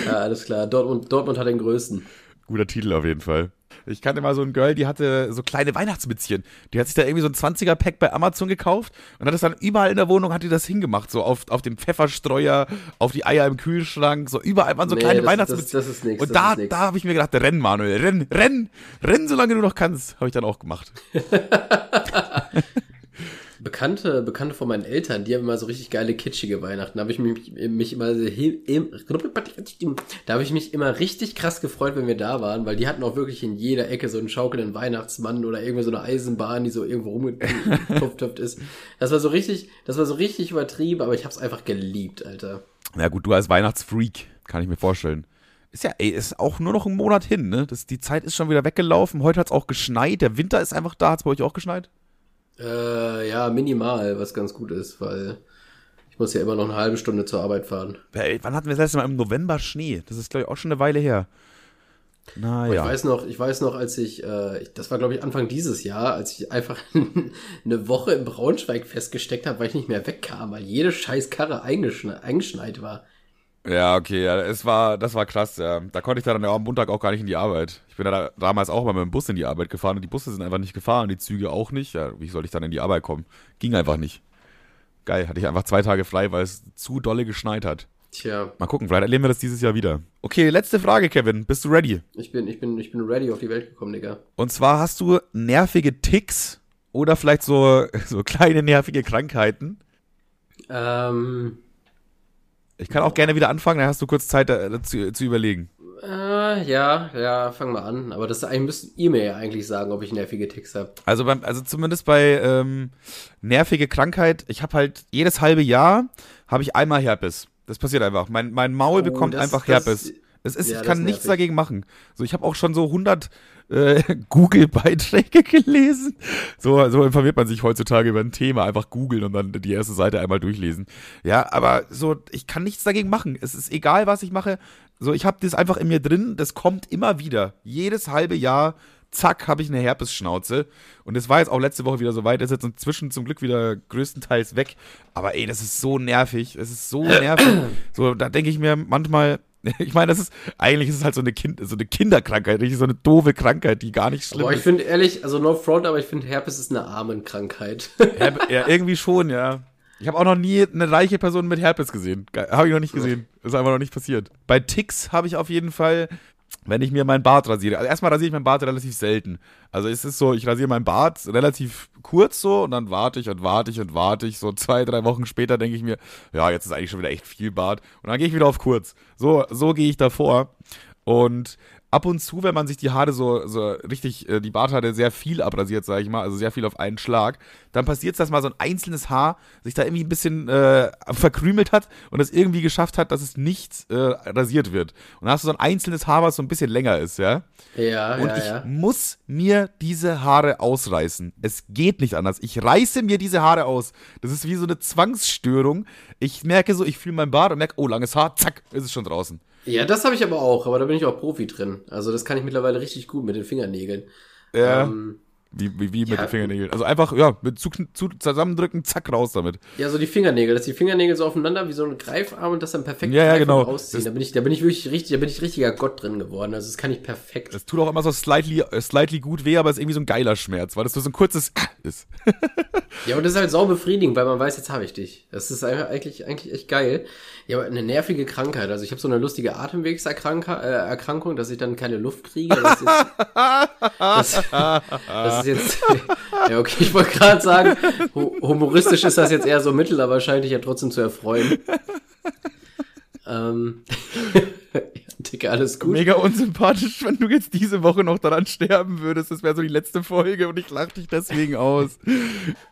Ja, alles klar. Dortmund, Dortmund hat den größten. Guter Titel auf jeden Fall. Ich kannte mal so ein Girl, die hatte so kleine Weihnachtsmützchen. Die hat sich da irgendwie so ein 20er-Pack bei Amazon gekauft und hat das dann überall in der Wohnung, hat die das hingemacht. So auf, auf dem Pfefferstreuer, auf die Eier im Kühlschrank, so überall waren so Nee, kleine das- Weihnachtsmützchen. das- das ist nix, Und da, da habe ich mir gedacht, renn, Manuel, renn, renn, renn, solange du noch kannst. Habe ich dann auch gemacht. Bekannte, Bekannte von meinen Eltern, die haben immer so richtig geile kitschige Weihnachten. Da habe ich mich, mich immer im, da habe ich mich immer richtig krass gefreut, wenn wir da waren, weil die hatten auch wirklich in jeder Ecke so einen schaukelnden Weihnachtsmann oder irgendwie so eine Eisenbahn, die so irgendwo rumgetupft ist. Das war so richtig, das war so richtig übertrieben, aber ich habe es einfach geliebt, Alter. Na gut, du als Weihnachtsfreak, kann ich mir vorstellen. Ist ja, ey, ist auch nur noch ein Monat hin, ne? Das, die Zeit ist schon wieder weggelaufen. Heute hat's auch geschneit. Der Winter ist einfach da. Hat's bei euch auch geschneit? Äh, ja, minimal, was ganz gut ist, weil ich muss ja immer noch eine halbe Stunde zur Arbeit fahren. Ey, wann hatten wir das letzte Mal im November Schnee? Das ist, glaube ich, auch schon eine Weile her. Ich Naja. weiß noch, ich weiß noch, als ich, äh, ich- das war glaube ich Anfang dieses Jahr, als ich einfach eine Woche in Braunschweig festgesteckt habe, weil ich nicht mehr wegkam, weil jede scheiß Karre eingeschneit, eingeschneit war. Ja, okay, ja, es war, das war krass, ja. Da konnte ich dann am Montag auch gar nicht in die Arbeit. Ich bin da damals auch mal mit dem Bus in die Arbeit gefahren und die Busse sind einfach nicht gefahren, die Züge auch nicht. Ja, wie soll ich dann in die Arbeit kommen? Ging einfach nicht. Geil, hatte ich einfach zwei Tage frei, weil es zu dolle geschneit hat. Tja, Mal gucken, vielleicht erleben wir das dieses Jahr wieder. Okay, letzte Frage, Kevin. Bist du ready? ich bin, ich bin, ich bin ready auf die Welt gekommen, Digga. Und zwar hast du nervige Ticks oder vielleicht so, so kleine nervige Krankheiten. Ähm, Ich kann auch gerne wieder anfangen, dann hast du kurz Zeit äh, zu, zu überlegen. äh, ja, ja, fang mal an. Aber das eigentlich müsst ihr mir ja eigentlich sagen, ob ich nervige Ticks hab. Also beim, also zumindest bei ähm, nervige Krankheit, ich habe halt jedes halbe Jahr habe ich einmal Herpes. Das passiert einfach. Mein, mein Maul Oh, bekommt das- einfach das- Herpes. Es ist, ja, ich kann nichts nervig. dagegen machen. So, ich habe auch schon so 100 äh, Google-Beiträge gelesen. So, so informiert man sich heutzutage über ein Thema. Einfach googeln und dann die erste Seite einmal durchlesen. Ja, aber so, ich kann nichts dagegen machen. Es ist egal, was ich mache. So, ich habe das einfach in mir drin. Das kommt immer wieder. Jedes halbe Jahr zack, habe ich eine Herpesschnauze. Und es war jetzt auch letzte Woche wieder so weit. Ist jetzt inzwischen zum Glück wieder größtenteils weg. Aber ey, das ist so nervig. Es ist so nervig. so, da denke ich mir manchmal, ich meine, das ist, eigentlich ist es halt so eine, kind, so eine Kinderkrankheit, richtig so eine doofe Krankheit, die gar nicht schlimm Aber ich finde ehrlich, also no front, aber ich finde Herpes ist eine Armenkrankheit. Ja, irgendwie schon, ja. Ich habe auch noch nie eine reiche Person mit Herpes gesehen. Habe ich noch nicht gesehen. Ist einfach noch nicht passiert. Bei Ticks habe ich auf jeden Fall, wenn ich mir meinen Bart rasiere. Also erstmal rasiere ich meinen Bart relativ selten. Also es ist so, ich rasiere meinen Bart relativ kurz so und dann warte ich und warte ich und warte ich. So zwei, drei Wochen später denke ich mir, ja, jetzt ist eigentlich schon wieder echt viel Bart. Und dann gehe ich wieder auf kurz. So, so gehe ich davor. Und ab und zu, wenn man sich die Haare so, so richtig, äh, die Barthaare sehr viel abrasiert, sage ich mal, also sehr viel auf einen Schlag, dann passiert es, dass mal so ein einzelnes Haar sich da irgendwie ein bisschen äh, verkrümelt hat und es irgendwie geschafft hat, dass es nicht äh, rasiert wird. Und dann hast du so ein einzelnes Haar, was so ein bisschen länger ist, ja? Ja, Und ja, ich ja. muss mir diese Haare ausreißen. Es geht nicht anders. Ich reiße mir diese Haare aus. Das ist wie so eine Zwangsstörung. Ich merke so, ich fühle meinen Bart und merke, oh, langes Haar, zack, ist es schon draußen. Ja, das habe ich aber auch, aber da bin ich auch Profi drin. Also das kann ich mittlerweile richtig gut mit den Fingernägeln. Ja. Ähm, Wie, wie, wie mit Ja. den Fingernägeln. Also einfach, ja, mit zu, zu, zusammendrücken, zack, raus damit. ja, so die Fingernägel, dass die Fingernägel so aufeinander wie so ein Greifarm und das dann perfekt Ja, ja, genau. und ausziehen. Das- Da bin ich, da bin ich wirklich richtig, da bin ich richtiger Gott drin geworden. Also das kann ich perfekt. Das tut auch immer so slightly, äh, slightly gut weh, aber es ist irgendwie so ein geiler Schmerz, weil das so ein kurzes ist. Ja, und das ist halt sau befriedigend, weil man weiß, jetzt habe ich dich. Das ist eigentlich, eigentlich echt geil. Ja, aber eine nervige Krankheit. Also ich habe so eine lustige Atemwegserkrankung, äh, dass ich dann keine Luft kriege. Das ist, das, das ist jetzt. Ja, okay, ich wollte gerade sagen, hu- humoristisch ist das jetzt eher so mittel, aber scheint dich ja trotzdem zu erfreuen. ähm, ja, Dicke, alles gut. Mega unsympathisch, wenn du jetzt diese Woche noch daran sterben würdest. Das wäre so die letzte Folge und ich lach dich deswegen aus.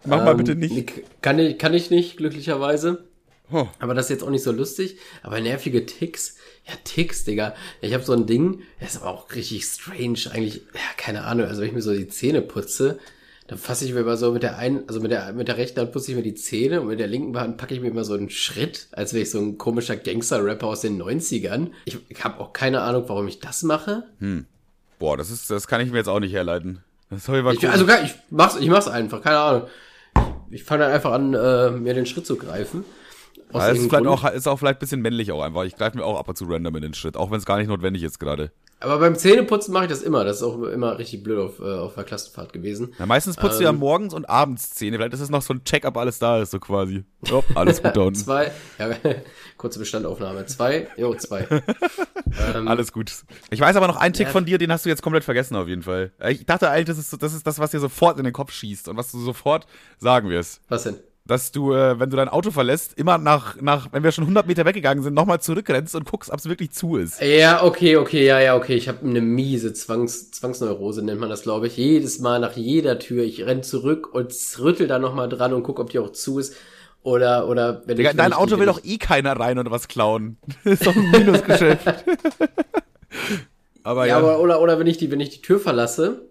Mach mal Ähm, bitte nicht. Kann ich, kann ich nicht, glücklicherweise. Oh. Aber das ist jetzt auch nicht so lustig. Aber nervige Ticks. Ja, Ticks, Digga. Ich habe so ein Ding, das ist aber auch richtig strange. Eigentlich, ja, keine Ahnung. Also wenn ich mir so die Zähne putze, dann fasse ich mir immer so mit der einen, also mit der, mit der rechten Hand putze ich mir die Zähne und mit der linken Hand packe ich mir immer so einen Schritt, als wäre ich so ein komischer Gangster-Rapper aus den 90ern. Ich, ich habe auch keine Ahnung, warum ich das mache. Boah, das ist, das kann ich mir jetzt auch nicht herleiten. Das soll Ich, also gar- ich mach's, ich mach's einfach, keine Ahnung. Ich fange dann einfach an, äh, mir den Schritt zu greifen. Ja, ist vielleicht auch, ist auch vielleicht ein bisschen männlich auch einfach. Ich greife mir auch ab und zu random in den Schritt, auch wenn es gar nicht notwendig ist gerade. Aber beim Zähneputzen mache ich das immer. Das ist auch immer richtig blöd auf, äh, auf der Klassenfahrt gewesen. Ja, meistens putzt Ähm. du ja morgens und abends Zähne. Vielleicht ist es noch so ein Check, ob alles da ist, so quasi. Ja, alles gut da unten. Zwei, ja, kurze Bestandaufnahme. Zwei, jo, zwei. ähm, Alles gut. Ich weiß aber noch einen Tick Ja. von dir, den hast du jetzt komplett vergessen auf jeden Fall. Ich dachte eigentlich, das ist, so- das ist das, was dir sofort in den Kopf schießt und was du sofort sagen wirst. was denn? Dass du, äh, wenn du dein Auto verlässt, immer nach, nach, wenn wir schon 100 Meter weggegangen sind, nochmal zurückrennst und guckst, ob es wirklich zu ist. Ja, okay, okay, ja, ja, okay. Ich habe eine miese Zwangs Zwangsneurose, nennt man das, glaube ich. Jedes Mal nach jeder Tür, ich renn zurück und rüttel da nochmal dran und guck, ob die auch zu ist. Oder, oder wenn Digga, ich, in dein Auto will doch eh keiner rein und was klauen. Das ist doch ein Minusgeschäft. aber ja, ja, aber, oder, oder wenn ich die, wenn ich die Tür verlasse,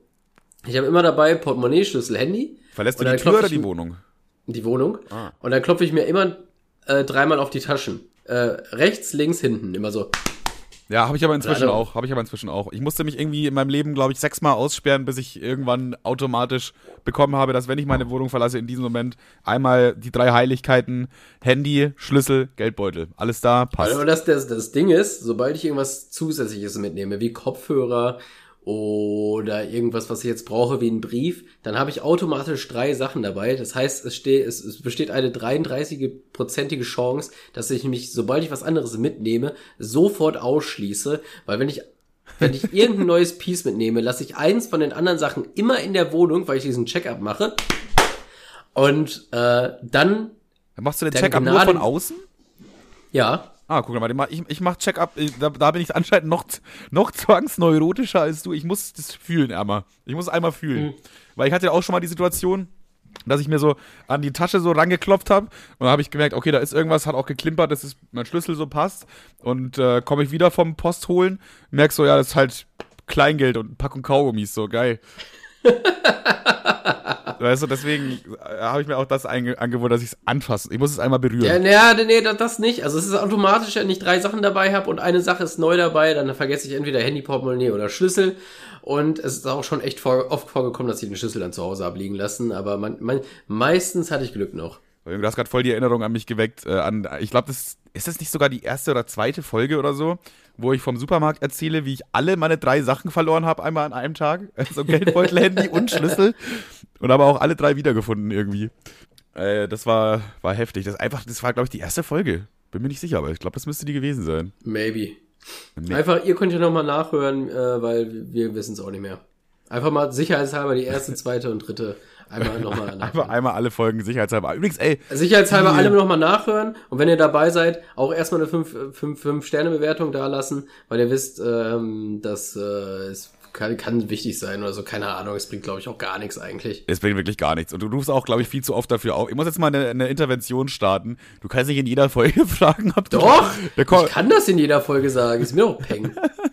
ich habe immer dabei Portemonnaie, Schlüssel, Handy. verlässt du die Tür oder die Wohnung? Die Wohnung. Ah. Und dann klopfe ich mir immer äh, dreimal auf die Taschen. Äh, rechts, links, hinten. Immer so. Ja, habe ich aber inzwischen Also- auch. Habe ich aber inzwischen auch. Ich musste mich irgendwie in meinem Leben, glaube ich, sechsmal aussperren, bis ich irgendwann automatisch bekommen habe, dass wenn ich meine Wohnung verlasse, in diesem Moment einmal die drei Heiligkeiten, Handy, Schlüssel, Geldbeutel. Alles da, passt. Aber das, das, das Ding ist, sobald ich irgendwas Zusätzliches mitnehme, wie Kopfhörer oder irgendwas, was ich jetzt brauche, wie ein Brief, dann habe ich automatisch drei Sachen dabei. Das heißt, es, steht, es, es besteht eine 33-prozentige Chance, dass ich mich, sobald ich was anderes mitnehme, sofort ausschließe. Weil wenn ich wenn ich irgendein neues Piece mitnehme, lasse ich eins von den anderen Sachen immer in der Wohnung, weil ich diesen Check-up mache. Und äh, dann, Dann machst du den Check-up nur von außen? ja, Ah, guck mal, ich, ich mach Check-up, äh, da, da bin ich anscheinend noch, noch zwangsneurotischer als du. Ich muss das fühlen, Emma. Ich muss es einmal fühlen. Mhm. Weil ich hatte ja auch schon mal die Situation, dass ich mir so an die Tasche so rangeklopft habe und habe ich gemerkt, okay, da ist irgendwas, hat auch geklimpert, dass es mein Schlüssel so passt und äh, komme ich wieder vom Post holen, merk so, ja, das ist halt Kleingeld und Packung Kaugummis, so geil. Weißt du, deswegen äh, habe ich mir auch das angeboten, dass ich es anfasse. Ich muss es einmal berühren. Ja, naja, nee, das, nicht. Also es ist automatisch, wenn ich drei Sachen dabei habe und eine Sache ist neu dabei, dann vergesse ich entweder Handy, Portemonnaie oder Schlüssel. Und es ist auch schon echt vor, oft vorgekommen, dass ich den Schlüssel dann zu Hause abliegen lassen. Aber man, man, meistens hatte ich Glück noch. Du hast gerade voll die Erinnerung an mich geweckt. Äh, an, ich glaube, das ist das nicht sogar die erste oder zweite Folge oder so, wo ich vom Supermarkt erzähle, wie ich alle meine drei Sachen verloren habe, einmal an einem Tag. Also Geldbeutel, Handy und Schlüssel. Und aber auch alle drei wiedergefunden irgendwie. Äh, das war, war heftig. Das, einfach, das war, glaube ich, die erste Folge. Bin mir nicht sicher, aber ich glaube, das müsste die gewesen sein. Maybe. Nee. Einfach, ihr könnt ja nochmal nachhören, äh, weil wir wissen es auch nicht mehr. Einfach mal sicherheitshalber die erste, zweite und dritte Einmal nochmal Einfach einmal alle Folgen sicherheitshalber. Übrigens, ey. Sicherheitshalber alle nochmal nachhören. Und wenn ihr dabei seid, auch erstmal eine 5-Sterne-Bewertung da lassen, weil ihr wisst, ähm, dass äh, es kann, kann wichtig sein oder so, keine Ahnung. Es bringt, glaube ich, auch gar nichts eigentlich. Es bringt wirklich gar nichts. Und du rufst auch, glaube ich, viel zu oft dafür auf. Ich muss jetzt mal eine, eine Intervention starten. Du kannst nicht in jeder Folge fragen, ob du. Doch! ich kann das in jeder Folge sagen. Ist mir doch peng.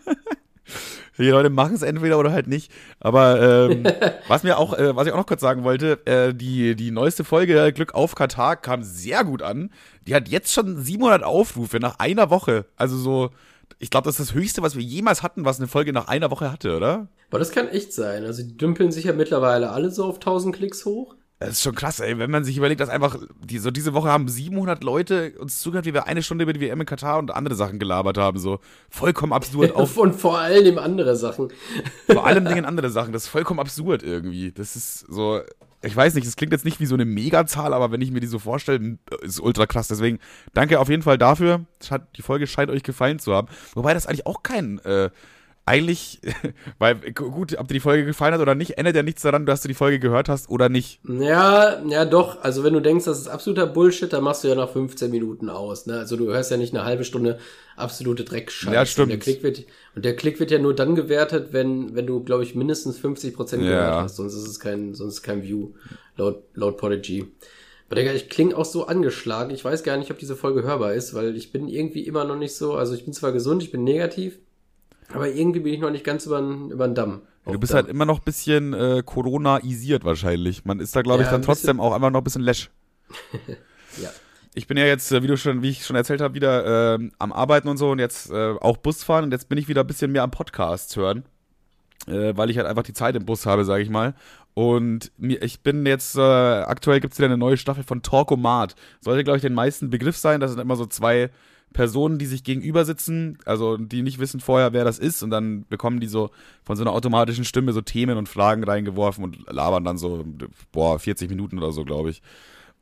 Die Leute machen es entweder oder halt nicht. Aber ähm, was mir auch, äh, was ich auch noch kurz sagen wollte, äh, die, die neueste Folge Glück auf Katar kam sehr gut an. Die hat jetzt schon 700 Aufrufe nach einer Woche. Also so, ich glaube, das ist das Höchste, was wir jemals hatten, was eine Folge nach einer Woche hatte, oder? Aber das kann echt sein. Also die dümpeln sich ja mittlerweile alle so auf 1000 Klicks hoch. Das ist schon krass, ey, wenn man sich überlegt, dass einfach, die, so diese Woche haben 700 Leute uns zugehört, wie wir eine Stunde über die WM in Katar und andere Sachen gelabert haben, so vollkommen absurd. Auf, und vor allem andere Sachen. Vor allem Dingen andere Sachen, das ist vollkommen absurd irgendwie. Das ist so, ich weiß nicht, das klingt jetzt nicht wie so eine Megazahl, aber wenn ich mir die so vorstelle, ist ultra krass. Deswegen danke auf jeden Fall dafür. Die Folge scheint euch gefallen zu haben. Wobei das eigentlich auch kein, äh, eigentlich, weil, gut, ob dir die Folge gefallen hat oder nicht, ändert ja nichts daran, dass du die Folge gehört hast oder nicht. Ja, ja, doch. Also, wenn du denkst, das ist absoluter Bullshit, dann machst du ja nach 15 Minuten aus. Ne? Also, du hörst ja nicht eine halbe Stunde absolute Dreckscheiße. Ja, stimmt. Und der Klick wird, und der Klick wird ja nur dann gewertet, wenn, wenn du, glaube ich, mindestens 50 Prozent gehört ja. hast. Sonst ist es kein, sonst ist kein View, laut, laut Podigy. Aber Digga, ich klinge auch so angeschlagen. Ich weiß gar nicht, ob diese Folge hörbar ist, weil ich bin irgendwie immer noch nicht so, also ich bin zwar gesund, ich bin negativ, aber irgendwie bin ich noch nicht ganz über den Damm. Du bist Damm. halt immer noch ein bisschen äh, Corona-isiert wahrscheinlich. Man ist da, glaube ich, ja, dann trotzdem auch einfach noch ein bisschen läsch. ja. Ich bin ja jetzt, äh, wie du schon, wie ich schon erzählt habe, wieder äh, am Arbeiten und so und jetzt äh, auch Bus fahren und jetzt bin ich wieder ein bisschen mehr am Podcast hören, äh, weil ich halt einfach die Zeit im Bus habe, sage ich mal. Und ich bin jetzt, äh, aktuell gibt es wieder eine neue Staffel von Talkomat. Sollte, glaube ich, den meisten Begriff sein. Das sind immer so zwei Personen, die sich gegenüber sitzen, also die nicht wissen vorher, wer das ist, und dann bekommen die so von so einer automatischen Stimme so Themen und Fragen reingeworfen und labern dann so, boah, 40 Minuten oder so, glaube ich.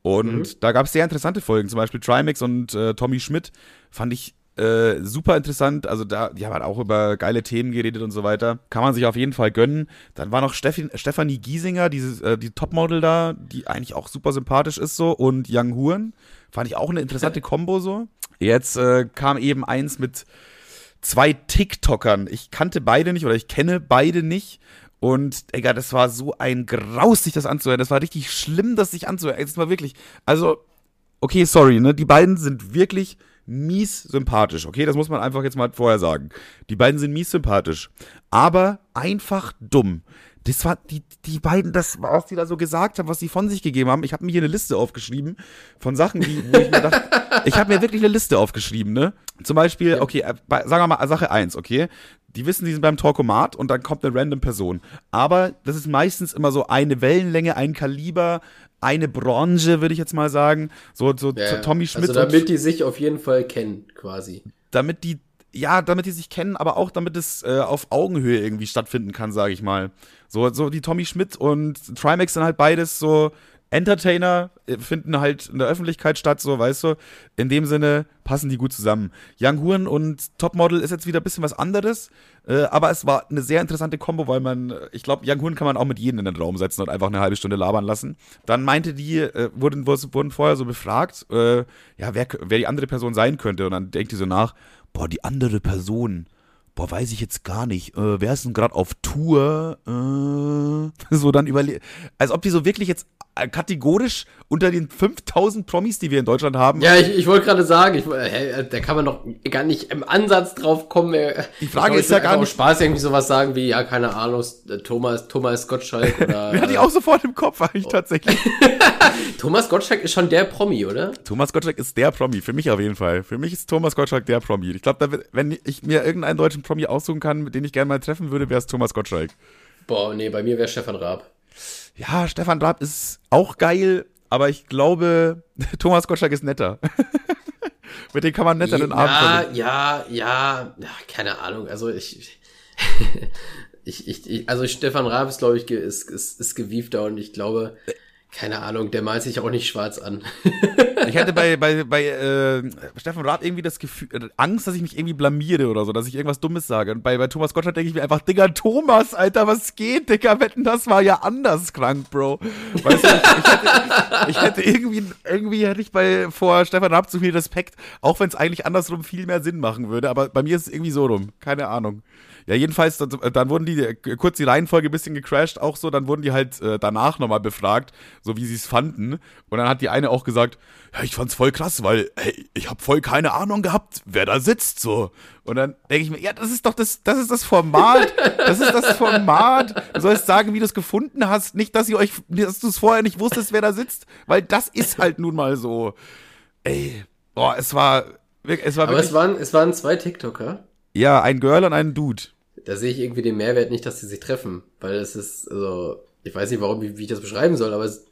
Und mhm. da gab es sehr interessante Folgen, zum Beispiel Trimax und äh, Tommy Schmidt fand ich äh, super interessant. Also da, die haben halt auch über geile Themen geredet und so weiter. Kann man sich auf jeden Fall gönnen. Dann war noch Steffi, Stefanie Giesinger, diese, äh, die Topmodel da, die eigentlich auch super sympathisch ist so, und Young Huren. Fand ich auch eine interessante Kombo so. Jetzt äh, kam eben eins mit zwei TikTokern. Ich kannte beide nicht oder ich kenne beide nicht. Und, Digga, das war so ein Graus, sich das anzuhören. Das war richtig schlimm, das sich anzuhören. Es war wirklich, also, okay, sorry, ne? Die beiden sind wirklich mies sympathisch, okay? Das muss man einfach jetzt mal vorher sagen. Die beiden sind mies sympathisch, aber einfach dumm. Das war die, die beiden, das, was die da so gesagt haben, was sie von sich gegeben haben. Ich habe mir hier eine Liste aufgeschrieben von Sachen, die, wo ich mir dachte, ich habe mir wirklich eine Liste aufgeschrieben, ne? Zum Beispiel, okay, äh, sagen wir mal Sache 1, okay? Die wissen, die sind beim Talkomat und dann kommt eine random Person. Aber das ist meistens immer so eine Wellenlänge, ein Kaliber, eine Branche, würde ich jetzt mal sagen. So, so ja, Tommy Schmidt. Also damit die sich auf jeden Fall kennen, quasi. Damit die ja, damit die sich kennen, aber auch damit es äh, auf Augenhöhe irgendwie stattfinden kann, sage ich mal. So, so die Tommy Schmidt und Trimax sind halt beides so Entertainer, äh, finden halt in der Öffentlichkeit statt, so, weißt du. In dem Sinne passen die gut zusammen. Young Huren und Topmodel ist jetzt wieder ein bisschen was anderes, äh, aber es war eine sehr interessante Kombo, weil man, ich glaube, Young Huren kann man auch mit jedem in den Raum setzen und einfach eine halbe Stunde labern lassen. Dann meinte die, äh, wurden, wurden vorher so befragt, äh, ja, wer, wer die andere Person sein könnte. Und dann denkt die so nach, boah, die andere Person, boah, weiß ich jetzt gar nicht, äh, wer ist denn gerade auf Tour? Äh, so dann überlegt, als ob die so wirklich jetzt kategorisch unter den 5000 Promis, die wir in Deutschland haben. Ja, ich, ich wollte gerade sagen, ich, äh, da kann man doch gar nicht im Ansatz drauf kommen. Äh, die Frage ist ja gar nicht. Spaß irgendwie sowas sagen wie, ja, keine Ahnung, Thomas, Thomas Gottschalk oder. Hatten die auch sofort im Kopf eigentlich oh. tatsächlich. Thomas Gottschalk ist schon der Promi, oder? Thomas Gottschalk ist der Promi, für mich auf jeden Fall. Für mich ist Thomas Gottschalk der Promi. Ich glaube, wenn ich mir irgendeinen deutschen Promi aussuchen kann, mit dem ich gerne mal treffen würde, wäre es Thomas Gottschalk. Boah, nee, bei mir wäre Stefan Raab ja, Stefan Raab ist auch geil, aber ich glaube, Thomas Gottschalk ist netter. Mit dem kann man netter den Abend verbringen. Ja, ja, ja, keine Ahnung. Also ich, ich, ich, ich also Stefan Raab ist, glaube ich, ist, ist, ist gewiefter und ich glaube, keine Ahnung, der malt sich auch nicht schwarz an. Ich hätte bei, bei, bei äh, Stefan Raab irgendwie das Gefühl, äh, Angst, dass ich mich irgendwie blamiere oder so, dass ich irgendwas Dummes sage. Und bei, bei Thomas Gottschalk denke ich mir einfach, Digga, Thomas, Alter, was geht, Digga? Wetten, das war ja anders krank, Bro. Weißt du, ich, ich, hätte, ich hätte irgendwie, irgendwie hätte ich bei vor Stefan Raab zu viel Respekt, auch wenn es eigentlich andersrum viel mehr Sinn machen würde. Aber bei mir ist es irgendwie so rum. Keine Ahnung. Ja, jedenfalls, dann, dann wurden die, äh, kurz die Reihenfolge ein bisschen gecrashed, auch so, dann wurden die halt äh, danach nochmal befragt, so wie sie es fanden. Und dann hat die eine auch gesagt, ja, ich fand's voll krass, weil, hey, ich habe voll keine Ahnung gehabt, wer da sitzt, so. Und dann denke ich mir, ja, das ist doch das, das ist das Format, das ist das Format. Du sollst sagen, wie du es gefunden hast, nicht, dass ihr euch, dass du es vorher nicht wusstest, wer da sitzt, weil das ist halt nun mal so. Ey, boah, es war, es war Aber es waren, es waren zwei TikToker. ja, ein Girl und ein Dude. Da sehe ich irgendwie den Mehrwert nicht, dass sie sich treffen. Weil es ist, also, ich weiß nicht, warum, wie, wie ich das beschreiben soll, aber es,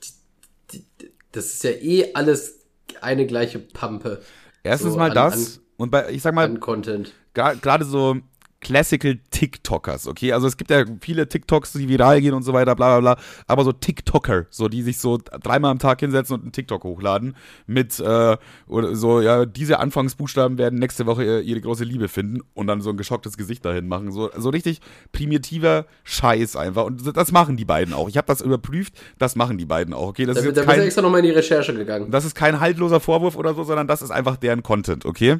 die, die, das ist ja eh alles eine gleiche Pampe. Erstens So mal an- das. und bei, ich sag mal, An Content. gerade so Classical TikTokers, okay? Also es gibt ja viele TikToks, die viral gehen und so weiter, bla bla bla. Aber so TikToker, so die sich so dreimal am Tag hinsetzen und einen TikTok hochladen mit äh, oder so, ja, diese Anfangsbuchstaben werden nächste Woche ihr- ihre große Liebe finden und dann so ein geschocktes Gesicht dahin machen. So, so richtig primitiver Scheiß einfach. Und das machen die beiden auch. Ich habe das überprüft, das machen die beiden auch, okay? Das Da, ist da jetzt bist du kein, extra nochmal in die Recherche gegangen. das ist kein haltloser Vorwurf oder so, sondern das ist einfach deren Content, okay?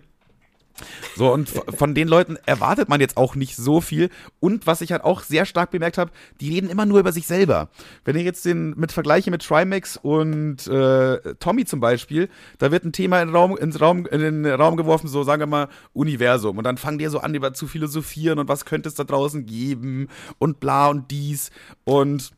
So, und von den Leuten erwartet man jetzt auch nicht so viel. Und was ich halt auch sehr stark bemerkt habe, die reden immer nur über sich selber. Wenn ich jetzt den mit vergleiche mit Trimax und äh, Tommy zum Beispiel, da wird ein Thema in den, Raum, ins Raum, in den Raum geworfen, so sagen wir mal Universum. Und dann fangen die so an, über zu philosophieren und was könnte es da draußen geben und bla und dies. Und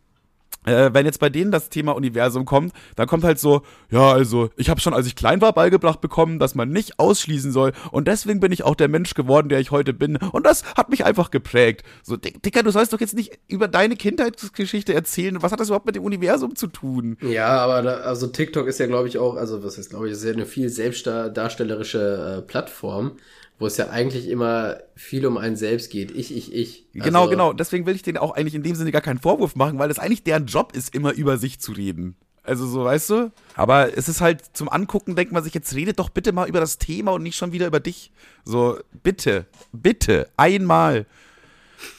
äh, wenn jetzt bei denen das Thema Universum kommt, dann kommt halt so, ja, also ich habe schon, als ich klein war, beigebracht bekommen, dass man nicht ausschließen soll und deswegen bin ich auch der Mensch geworden, der ich heute bin und das hat mich einfach geprägt. So, Dick- Dicker, du sollst doch jetzt nicht über deine Kindheitsgeschichte erzählen. Was hat das überhaupt mit dem Universum zu tun? Ja, aber da, also TikTok ist ja, glaube ich, auch, also was heißt, glaube ich, ist ja eine viel selbstdarstellerische äh, Plattform, wo es ja eigentlich immer viel um einen selbst geht. Ich, ich, ich. genau, Also, genau. Deswegen will ich denen auch eigentlich in dem Sinne gar keinen Vorwurf machen, weil es eigentlich deren Job ist, immer über sich zu reden. Also so, weißt du? Aber es ist halt zum Angucken, denkt man sich, jetzt redet doch bitte mal über das Thema und nicht schon wieder über dich. So, bitte, bitte, einmal.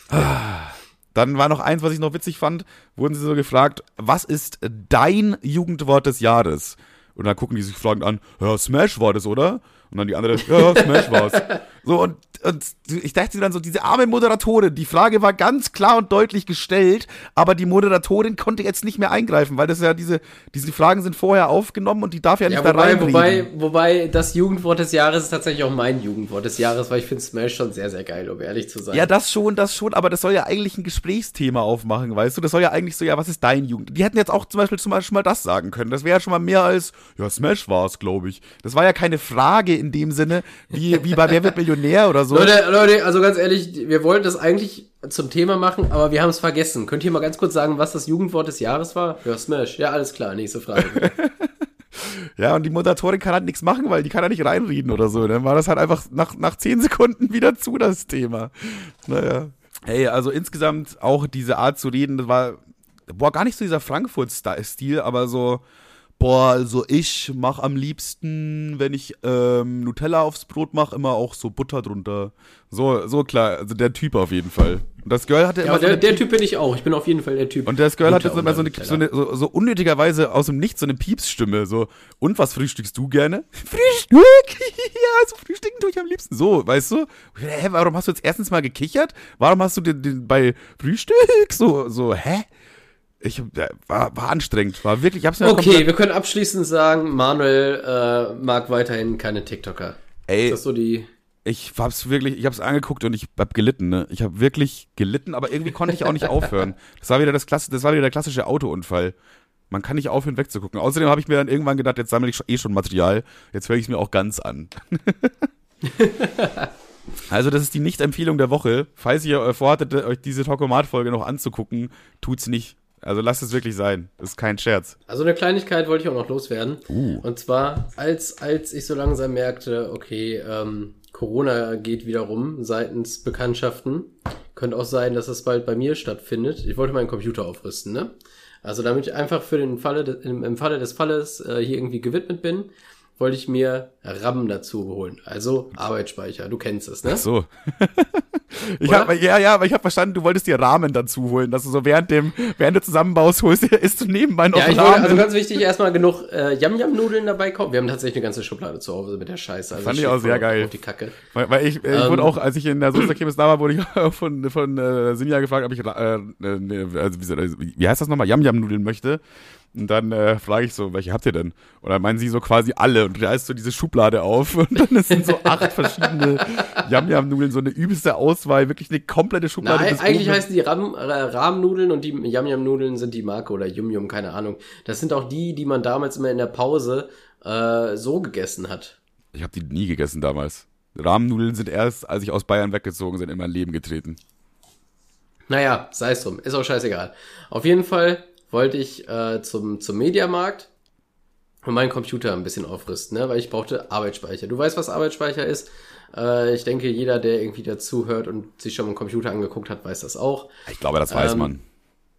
Ah. Dann war noch eins, was ich noch witzig fand, wurden sie so gefragt, was ist dein Jugendwort des Jahres? Und dann gucken die sich fragend an, ja, Smash war das, oder? Und dann die andere, ja, Smash war's. So, und, und ich dachte mir dann so, diese arme Moderatorin, die Frage war ganz klar und deutlich gestellt, aber die Moderatorin konnte jetzt nicht mehr eingreifen, weil das ja diese, diese Fragen sind vorher aufgenommen und die darf ja nicht Ja, da wobei, reinreden. wobei, wobei das Jugendwort des Jahres ist tatsächlich auch mein Jugendwort des Jahres, weil ich finde Smash schon sehr, sehr geil, um ehrlich zu sein. Ja, das schon, das schon, aber das soll ja eigentlich ein Gesprächsthema aufmachen, weißt du? Das soll ja eigentlich so, ja, was ist dein Jugend? Die hätten jetzt auch zum Beispiel zum Beispiel mal das sagen können. Das wäre ja schon mal mehr als, ja, Smash war es, glaube ich. Das war ja keine Frage in dem Sinne, wie, wie bei Wer wird Millionär oder so. Leute, Leute, also ganz ehrlich, wir wollten das eigentlich zum Thema machen, aber wir haben es vergessen. Könnt ihr mal ganz kurz sagen, was das Jugendwort des Jahres war? Ja, Smash. Ja, alles klar, nächste Frage. Ja, und die Moderatorin kann halt nichts machen, weil die kann ja nicht reinreden oder so. Dann war das halt einfach nach, nach zehn Sekunden wieder zu, das Thema. Naja. Hey, also insgesamt auch diese Art zu reden, das war, boah, gar nicht so dieser Frankfurt-Stil, aber so, boah, also ich mach am liebsten, wenn ich ähm, Nutella aufs Brot mache, immer auch so Butter drunter. So, so klar, also der Typ auf jeden Fall. Und das Girl hatte ja, immer aber so der, der Typ bin ich auch. Ich bin auf jeden Fall der Typ. und das Girl hat Butter jetzt immer so eine, so, eine so, so unnötigerweise aus dem Nichts so eine Piepsstimme. So, und was frühstückst du gerne? Frühstück! ja, so frühstücken tue ich am liebsten. So, weißt du? Hä, warum hast du jetzt erstens mal gekichert? Warum hast du den, den bei Frühstück so, so, hä? Ich war, war anstrengend, war wirklich, ich hab's mir Okay, wir können abschließend sagen, Manuel äh, mag weiterhin keine TikToker. Ey, Ist das so die. ich hab's wirklich, ich hab's angeguckt und ich hab gelitten, ne? Ich hab wirklich gelitten, aber irgendwie konnte ich auch nicht aufhören. Das war wieder das Klasse, das war wieder der klassische Autounfall. Man kann nicht aufhören wegzugucken. Außerdem habe ich mir dann irgendwann gedacht, jetzt sammle ich eh schon Material, jetzt höre ich es mir auch ganz an. also das ist die Nicht-Empfehlung der Woche. Falls ihr äh, vorhattet, euch diese Tokomat-Folge noch anzugucken, tut's nicht. Also lasst es wirklich sein. Das ist kein Scherz. Also eine Kleinigkeit wollte ich auch noch loswerden. Uh. Und zwar, als, als ich so langsam merkte, okay, ähm, Corona geht wieder rum seitens Bekanntschaften. Könnte auch sein, dass es bald bei mir stattfindet. Ich wollte meinen Computer aufrüsten, ne? Also damit ich einfach für den Falle, im, im Falle des Falles äh, hier irgendwie gewidmet bin, wollte ich mir RAM dazu holen. Also Arbeitsspeicher. Du kennst es, ne? Ach so. ich hab, ja, ja, aber ich habe verstanden, du wolltest dir Rahmen dazu holen, dass du so während dem, während du zusammenbaust, holst, isst du nebenbei noch Ja, ich Ramen. wollte, also ganz wichtig, erstmal genug äh, Yam-Yam-Nudeln dabei kaufen. Wir haben tatsächlich eine ganze Schublade zu Hause mit der Scheiße. Also Fand ich auch sehr geil. Auf die Kacke. Weil, weil ich, äh, ich Ähm. wurde auch, als ich in der Soße-Kirmes da war, wurde ich von, von äh, Sinja gefragt, ob ich, äh, äh, also wie, wie heißt das nochmal, Yam-Yam-Nudeln möchte. Und dann äh, frage ich so, welche habt ihr denn? Und dann meinen sie so quasi alle. Und ist so diese Schublade auf. Und dann sind so acht verschiedene Yam-Yam-Nudeln, so eine übelste Auswahl, wirklich eine komplette Schublade. Nein, eigentlich oben. heißen die Ram, äh, Rahmnudeln und die Yam-Yam-Nudeln sind die Marke oder Yum-Yum, keine Ahnung. Das sind auch die, die man damals immer in der Pause äh, so gegessen hat. Ich habe die nie gegessen damals. Rahmennudeln sind erst, als ich aus Bayern weggezogen bin, in mein Leben getreten. Naja, sei es drum, ist auch scheißegal. Auf jeden Fall wollte ich äh, zum, zum Mediamarkt und meinen Computer ein bisschen aufrüsten, ne? weil ich brauchte Arbeitsspeicher. Du weißt, was Arbeitsspeicher ist. Äh, ich denke, jeder, der irgendwie dazu hört und sich schon mal einen Computer angeguckt hat, weiß das auch. Ich glaube, das weiß Ähm, man.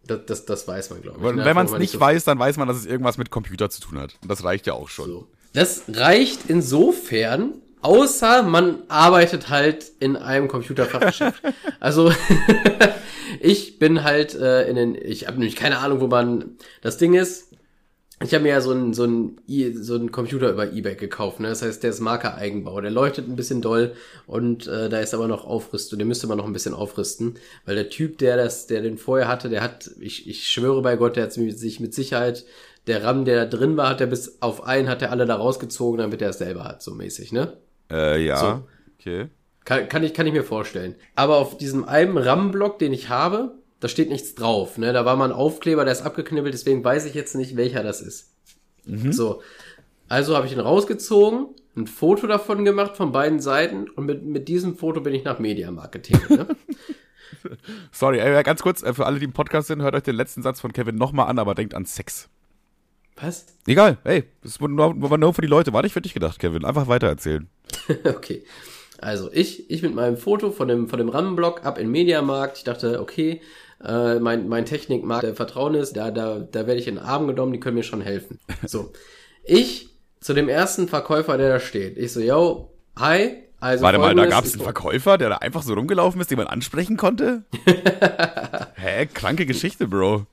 Das, das, das weiß man, glaube ich. Und ne? wenn man es nicht so- weiß, dann weiß man, dass es irgendwas mit Computer zu tun hat. Und das reicht ja auch schon. So. Das reicht insofern, außer man arbeitet halt in einem Computerfachgeschäft. also ich bin halt äh, in den, ich habe nämlich keine Ahnung, wo man. Das Ding ist, ich habe mir ja so einen so einen so einen Computer über eBay gekauft. Ne? Das heißt, der ist Marker Eigenbau. Der leuchtet ein bisschen doll und äh, da ist aber noch Aufrüstung. Den müsste man noch ein bisschen aufrüsten, weil der Typ, der das, der den vorher hatte, der hat, ich, ich schwöre bei Gott, der hat sich mit Sicherheit der RAM, der da drin war, hat er bis auf einen, hat er alle da rausgezogen, damit er es selber hat, so mäßig, ne? Äh, ja. So. Okay. Kann, kann, ich, kann ich mir vorstellen. Aber auf diesem einen RAM-Block, den ich habe, da steht nichts drauf. Ne? Da war mal ein Aufkleber, der ist abgeknibbelt, deswegen weiß ich jetzt nicht, welcher das ist. So. Also habe ich ihn rausgezogen, ein Foto davon gemacht von beiden Seiten und mit, mit diesem Foto bin ich nach Media Marketing. Ne? Sorry, ganz kurz, äh, für alle, die im Podcast sind, hört euch den letzten Satz von Kevin nochmal an, aber denkt an Sex. Was? Egal, ey, das war nur, für die Leute, war nicht für dich gedacht, Kevin. Einfach weitererzählen. okay. Also ich, ich mit meinem Foto von dem, von dem RAM-Block ab in Mediamarkt. Ich dachte, okay, äh, mein, mein Technikmarkt der Vertrauen ist, da, da, da werde ich in den Arm genommen, die können mir schon helfen. So. Ich zu dem ersten Verkäufer, der da steht. Ich so, yo, hi. Also Warte mal, da gab es einen Verkäufer, der da einfach so rumgelaufen ist, den man ansprechen konnte? Hä, kranke Geschichte, Bro.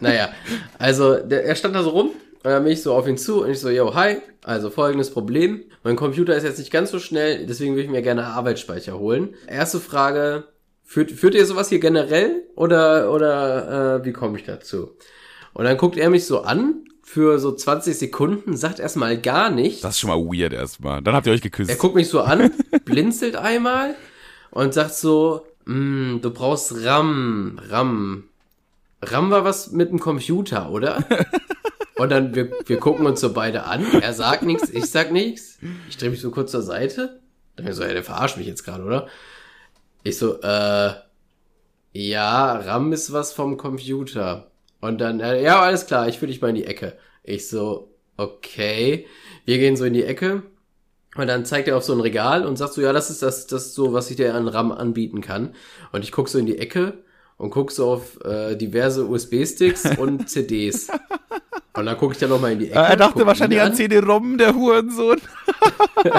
Naja, also der, er stand da so rum und dann bin ich so auf ihn zu und ich so, yo, hi, also folgendes Problem. Mein Computer ist jetzt nicht ganz so schnell, deswegen würde ich mir gerne Arbeitsspeicher holen. Erste Frage, führt, führt ihr sowas hier generell oder, oder äh, wie komme ich dazu? Und dann guckt er mich so an für so 20 Sekunden, sagt erstmal gar nichts. Das ist schon mal weird erstmal. Dann habt ihr euch geküsst. Er guckt mich so an, blinzelt einmal und sagt so, "Mm, du brauchst RAM, RAM. RAM war was mit dem Computer, oder? Und dann, wir, wir gucken uns so beide an. Er sagt nichts, ich sag nichts. Ich drehe mich so kurz zur Seite. Dann so, ja, der verarscht mich jetzt gerade, oder? Ich so, äh, ja, RAM ist was vom Computer. Und dann, äh, ja, alles klar, ich führe dich mal in die Ecke. Ich so, okay. Wir gehen so in die Ecke. Und dann zeigt er auf so ein Regal und sagt so, ja, das ist das, das ist so, was ich dir an RAM anbieten kann. Und ich guck so in die Ecke und guck so auf äh, diverse USB-Sticks und CDs. Und dann gucke ich dann nochmal in die Ecke. Äh, er dachte wahrscheinlich an CD-ROM, der Hurensohn.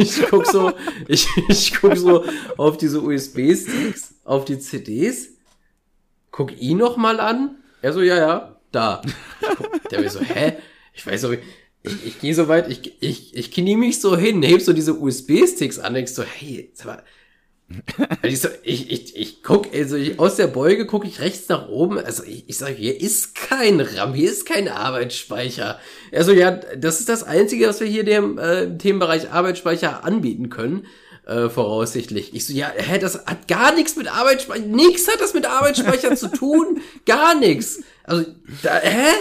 Ich guck so, ich, ich guck so auf diese USB-Sticks, auf die CDs, guck ihn noch mal an. Er so, ja, ja, da. Ich guck, der mir so, hä? Ich weiß so, ich, ich gehe so weit, ich, ich, ich knie mich so hin, heb so diese USB-Sticks an, denk so, hey, sag mal, ich, so, ich, ich, ich guck, also ich, aus der Beuge gucke ich rechts nach oben. Also ich, ich sage, hier ist kein RAM, hier ist kein Arbeitsspeicher. Also ja, das ist das Einzige, was wir hier dem äh, Themenbereich Arbeitsspeicher anbieten können, äh, voraussichtlich. Ich so, ja, hä, das hat gar nichts mit Arbeitsspeicher, nichts hat das mit Arbeitsspeicher zu tun, gar nichts. Also, da, hä?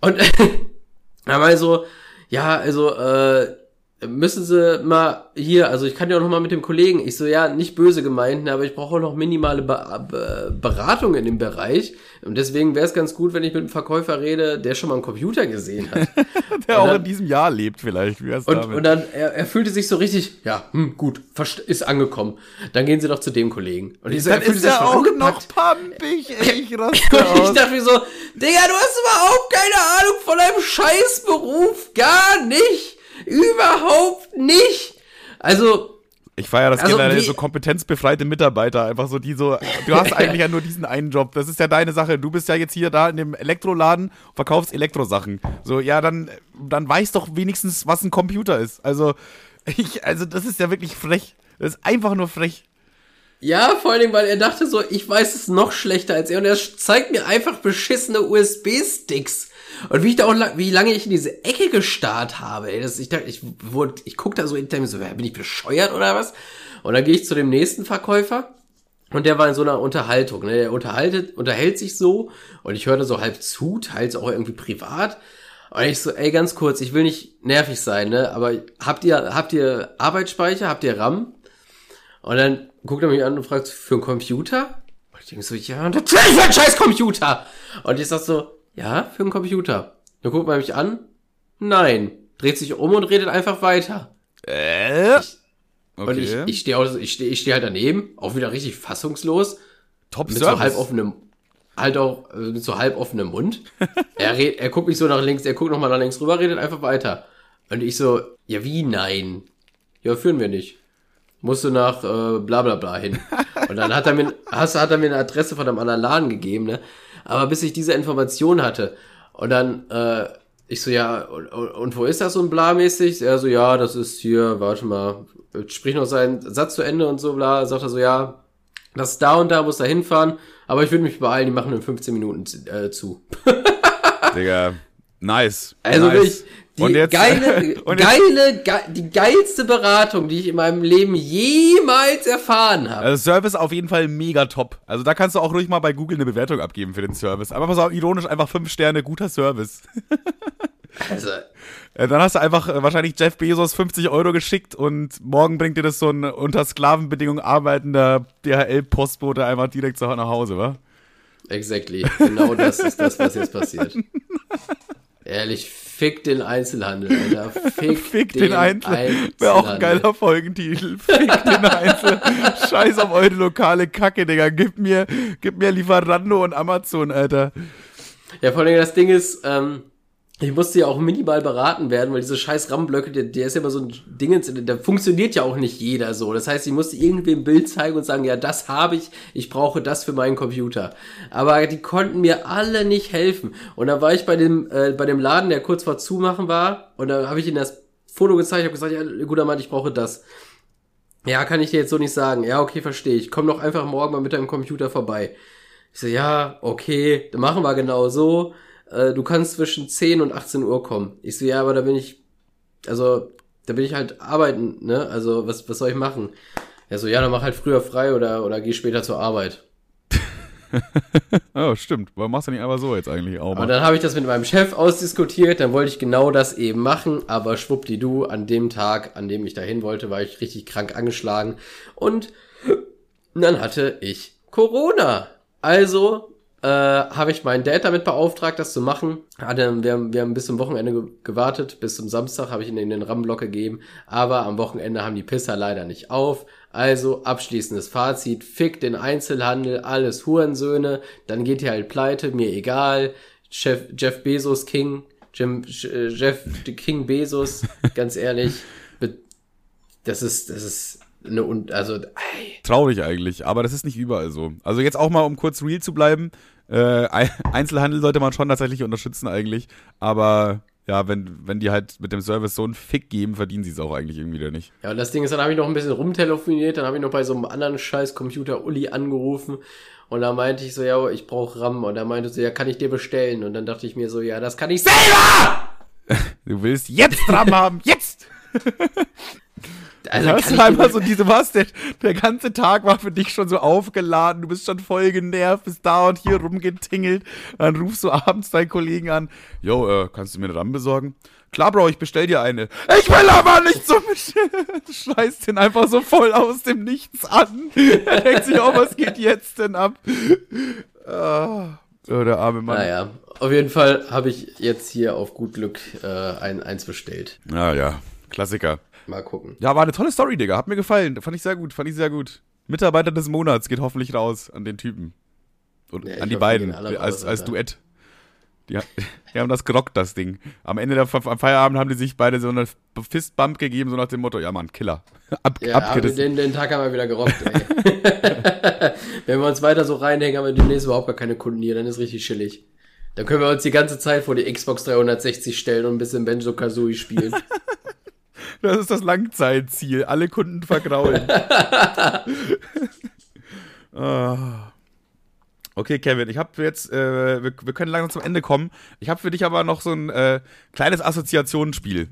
Und dann mal so, ja, also, äh, müssen Sie mal hier, also ich kann ja auch noch mal mit dem Kollegen, ich so, ja, nicht böse gemeint, ne, aber ich brauche auch noch minimale Be Be Beratung in dem Bereich. Und deswegen wäre es ganz gut, wenn ich mit einem Verkäufer rede, der schon mal einen Computer gesehen hat. Der auch dann- in diesem Jahr lebt vielleicht. Wie Und, damit? und dann, er, er fühlte sich so richtig, ja, hm, gut, ist angekommen. Dann gehen Sie doch zu dem Kollegen. Und ich so, dann er fühlte ist sich schon auch noch pampig. ey, Ich raste Und ich dachte mir so, Digga, du hast überhaupt keine Ahnung von deinem Scheißberuf gar nicht. Überhaupt nicht. Also, Ich feiere das Also, generell so kompetenzbefreite Mitarbeiter, einfach so die so, du hast eigentlich ja nur diesen einen Job, das ist ja deine Sache, du bist ja jetzt hier da in dem Elektroladen, verkaufst Elektrosachen. So, ja, dann, dann weiß doch wenigstens, was ein Computer ist. Also, ich, also das ist ja wirklich frech. Das ist einfach nur frech. Ja, vor Dingen, weil er dachte so, ich weiß es noch schlechter als er und er zeigt mir einfach beschissene USB-Sticks. Und wie ich da auch, wie lange ich in diese Ecke gestarrt habe, ey, das, ich dachte, ich wurde, ich guck da so hinter mir so, ja, bin ich bescheuert oder was? Und dann gehe ich zu dem nächsten Verkäufer und der war in so einer Unterhaltung, ne, der unterhaltet, unterhält sich so und ich hörte so halb zu, teils auch irgendwie privat. Und ich so, ey, ganz kurz, ich will nicht nervig sein, ne, aber habt ihr, habt ihr Arbeitsspeicher, habt ihr RAM? Und dann guckt er mich an und fragt, für einen Computer? Und ich denke so, ja, natürlich für einen scheiß Computer! Und ich sag so, ja, für einen Computer. Dann guckt man mich an, nein. Dreht sich um und redet einfach weiter. Äh? Und ich, ich stehe ich stehe ich steh halt daneben, auch wieder richtig fassungslos, Top mit so halb offenem, halt auch, äh, mit so halb offenem Mund. er, red, er guckt mich so nach links, er guckt nochmal nach links rüber, redet einfach weiter. Und ich so, ja, wie nein? Ja, führen wir nicht. Musst du nach äh, bla bla bla hin. Und dann hat er mir, hast, hat er mir eine Adresse von einem anderen Laden gegeben, ne? Aber bis ich diese Information hatte und dann, äh, ich so, ja, und, und, und wo ist das so ein bla-mäßig? Er so, ja, das ist hier, warte mal, sprich noch seinen Satz zu Ende und so, bla, sagt er so, ja, das ist da und da, muss da hinfahren, aber ich würde mich beeilen, die machen in 15 Minuten äh, zu. Digga, nice. Also nice. wirklich, die Und jetzt- geile, geile, ge die geilste Beratung, die ich in meinem Leben jemals erfahren habe. Also Service auf jeden Fall mega top. Also da kannst du auch ruhig mal bei Google eine Bewertung abgeben für den Service. Aber auf, ironisch einfach fünf Sterne, guter Service. Also, Äh, Dann hast du einfach äh, wahrscheinlich Jeff Bezos 50 Euro geschickt und morgen bringt dir das so ein unter Sklavenbedingungen arbeitender DHL-Postbote einfach direkt zu nach Hause, wa? exactly. Genau das ist das, was jetzt passiert. Ehrlich, fick den Einzelhandel, Alter. Fick, Fick den, Einzel. Einzelhandel. Wäre auch ein geiler Folgentitel. Fick den Einzel. Scheiß auf eure lokale Kacke, Digga. Gib mir, gib mir Lieferando und Amazon, Alter. Ja, vor allem das Ding ist, ähm, ich musste ja auch minimal beraten werden, weil diese scheiß RAM-Blöcke, der, der ist ja immer so ein Ding, da funktioniert ja auch nicht jeder so. Das heißt, ich musste irgendwie ein Bild zeigen und sagen, ja, das habe ich, ich brauche das für meinen Computer. Aber die konnten mir alle nicht helfen. Und dann war ich bei dem, äh, bei dem Laden, der kurz vor Zumachen war, und da habe ich ihnen das Foto gezeigt, habe gesagt, ja, guter Mann, ich brauche das. Ja, kann ich dir jetzt so nicht sagen. Ja, okay, verstehe ich. Komm doch einfach morgen mal mit deinem Computer vorbei. Ich so, ja, okay, dann machen wir genau so. Äh, du kannst zwischen 10 und 18 Uhr kommen. Ich so, ja, aber da bin ich, also, da bin ich halt arbeiten, ne? Also, was, was soll ich machen? Er so, ja, dann mach halt früher frei oder, oder geh später zur Arbeit. Oh, stimmt. Warum machst du nicht einfach so jetzt eigentlich auch Und mal? dann habe ich das mit meinem Chef ausdiskutiert, dann wollte ich genau das eben machen, aber schwuppdidu, an dem Tag, an dem ich dahin wollte, war ich richtig krank angeschlagen und dann hatte ich Corona. Also äh, habe ich meinen Dad damit beauftragt, das zu machen. Hatte, wir, haben- wir haben bis zum Wochenende ge gewartet, bis zum Samstag habe ich ihn in den RAM-Block gegeben, aber am Wochenende haben die Pisser leider nicht auf. Also abschließendes Fazit, fick den Einzelhandel, alles Hurensöhne, dann geht ihr halt pleite, mir egal. Chef, Jeff Bezos King, Jim, äh, Jeff King Bezos, ganz ehrlich, das ist, das ist eine, und also, ey, Traurig eigentlich, aber das ist nicht überall so. Also jetzt auch mal, um kurz real zu bleiben, äh, Ei- Einzelhandel sollte man schon tatsächlich unterstützen eigentlich, aber ja, wenn, wenn die halt mit dem Service so einen Fick geben, verdienen sie es auch eigentlich irgendwie wieder nicht. Ja, und das Ding ist, dann habe ich noch ein bisschen rumtelefoniert, dann habe ich noch bei so einem anderen scheiß Computer Uli angerufen und da meinte ich so, ja, ich brauche RAM und er meinte so, ja, kann ich dir bestellen? Und dann dachte ich mir so, ja, das kann ich selber! Du willst jetzt dran haben, jetzt! Also kann du dir, so diese was, der, der ganze Tag war für dich schon so aufgeladen, du bist schon voll genervt, bist da und hier rumgetingelt, dann rufst du abends deinen Kollegen an, yo, äh, kannst du mir eine RAM besorgen? Klar, Bro, ich bestell dir eine. Ich will aber nicht so. Du scheißt den einfach so voll aus dem Nichts an. Er denkt sich, oh, was geht jetzt denn ab? Ah, oh, der arme Mann. naja, auf jeden Fall habe ich jetzt hier auf gut Glück äh, ein, eins bestellt. Ja, ja, Klassiker. Mal gucken. Ja, war eine tolle Story, Digga. Hat mir gefallen. Fand ich sehr gut, fand ich sehr gut. Mitarbeiter des Monats geht hoffentlich raus an den Typen. Und Ja, an die beiden, als, als. Duett. Die, die haben das gerockt, das Ding. Am Ende der am Feierabend haben die sich beide so eine Fistbump gegeben, so nach dem Motto, ja Mann, Killer. Ab, ja, abgerissen. Den, den Tag haben wir wieder gerockt, ey. Wenn wir uns weiter so reinhängen, haben wir demnächst überhaupt gar keine Kunden hier, dann ist richtig chillig. Dann können wir uns die ganze Zeit vor die Xbox 360 stellen und ein bisschen Benjo-Kazooie spielen. Das ist das Langzeitziel. Alle Kunden vergraulen. oh. Okay, Kevin, ich habe jetzt, äh, wir, wir, können langsam zum Ende kommen. Ich habe für dich aber noch so ein äh, kleines Assoziationsspiel.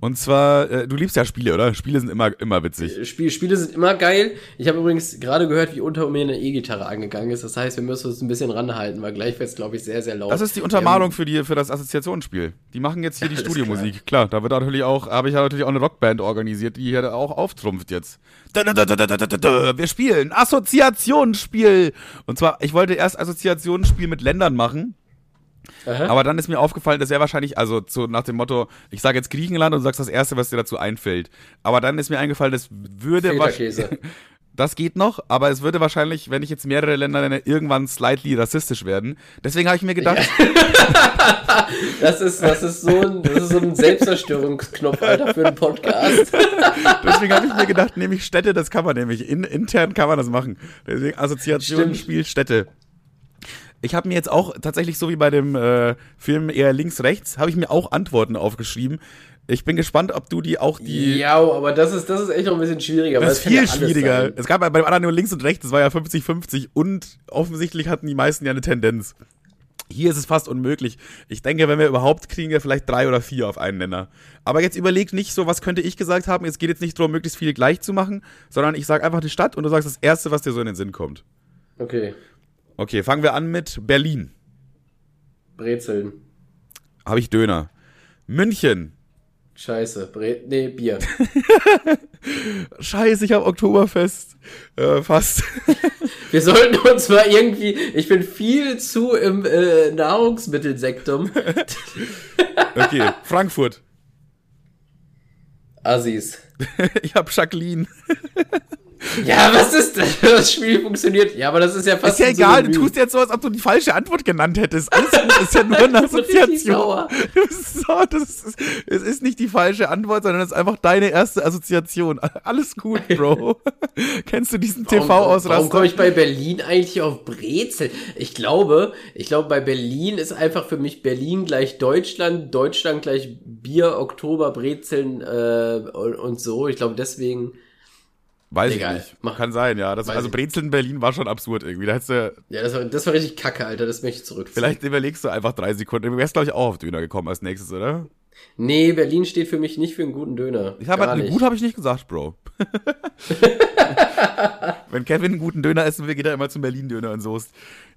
Und zwar, äh, du liebst ja Spiele, oder? Spiele sind immer, immer witzig. Spiel, Spiele sind immer geil. Ich habe übrigens gerade gehört, wie unter mir eine E-Gitarre angegangen ist. Das heißt, wir müssen uns ein bisschen ranhalten, weil gleich wird es, glaube ich, sehr, sehr laut. Das ist die Untermalung ähm, für, die, für das Assoziationsspiel. Die machen jetzt hier die Studiomusik. Klar. klar, da wird natürlich auch, habe ich ja natürlich auch eine Rockband organisiert, die hier auch auftrumpft jetzt. Wir spielen Assoziationsspiel. Und zwar, ich wollte erst Assoziationsspiel mit Ländern machen. Aha. Aber dann ist mir aufgefallen, dass er wahrscheinlich, also so nach dem Motto, ich sage jetzt Griechenland und du sagst das Erste, was dir dazu einfällt. Aber dann ist mir eingefallen, das würde wahrscheinlich. Das geht noch, aber es würde wahrscheinlich, wenn ich jetzt mehrere Länder nenne, irgendwann slightly rassistisch werden. Deswegen habe ich mir gedacht. Ja. das, ist, das, ist so ein, das ist so ein Selbstzerstörungsknopf, Alter, für einen Podcast. Deswegen habe ich mir gedacht, nämlich Städte, das kann man nämlich. In, intern kann man das machen. Deswegen Assoziation, Spiel, Städte ich habe mir jetzt auch tatsächlich so wie bei dem äh, Film eher links rechts habe ich mir auch Antworten aufgeschrieben. Ich bin gespannt, ob du die auch die. Ja, aber das ist, das ist echt noch ein bisschen schwieriger. Das ist viel ja schwieriger. Sein. Es gab bei dem anderen nur links und rechts, das war ja 50-50 und offensichtlich hatten die meisten ja eine Tendenz. Hier ist es fast unmöglich. Ich denke, wenn wir überhaupt kriegen wir vielleicht drei oder vier auf einen Nenner. Aber jetzt überleg nicht so, was könnte ich gesagt haben. Es geht jetzt nicht darum, möglichst viele gleich zu machen, sondern ich sage einfach die Stadt und du sagst das Erste, was dir so in den Sinn kommt. Okay. Okay, fangen wir an mit Berlin. Brezeln. Habe ich Döner. München. Scheiße, Bre nee, Bier. Scheiße, ich habe Oktoberfest. Äh, fast. Wir sollten uns mal irgendwie. Ich bin viel zu im äh, Nahrungsmittelsektum. okay, Frankfurt. Assis. ich habe Jacqueline. Ja, was ist das? Das Spiel funktioniert. Ja, aber das ist ja fast. Ist ja egal, du tust jetzt so, als ob du die falsche Antwort genannt hättest. Alles gut, ist ja nur eine Assoziation. so, das ist, es ist nicht die falsche Antwort, sondern es ist einfach deine erste Assoziation. Alles gut, Bro. Kennst du diesen TV-Ausraster? Warum komme ich bei Berlin eigentlich auf Brezel? Ich glaube, ich glaube, bei Berlin ist einfach für mich Berlin gleich Deutschland, Deutschland gleich Bier, Oktober, Brezeln äh, und so. Ich glaube, deswegen. Weiß Egal. ich nicht. Mach. Kann sein, ja. Das, also Brezel in Berlin war schon absurd irgendwie. Da hättest du, ja, das war, das war richtig kacke, Alter. Das möchte ich zurück. Vielleicht überlegst du einfach drei Sekunden. Du wärst, glaube ich, auch auf Döner gekommen als nächstes, oder? Nee, Berlin steht für mich nicht für einen guten Döner. Ich habe halt, gut habe ich nicht gesagt, Bro. Wenn Kevin einen guten Döner essen will, geht er immer zum Berlin-Döner und Soest.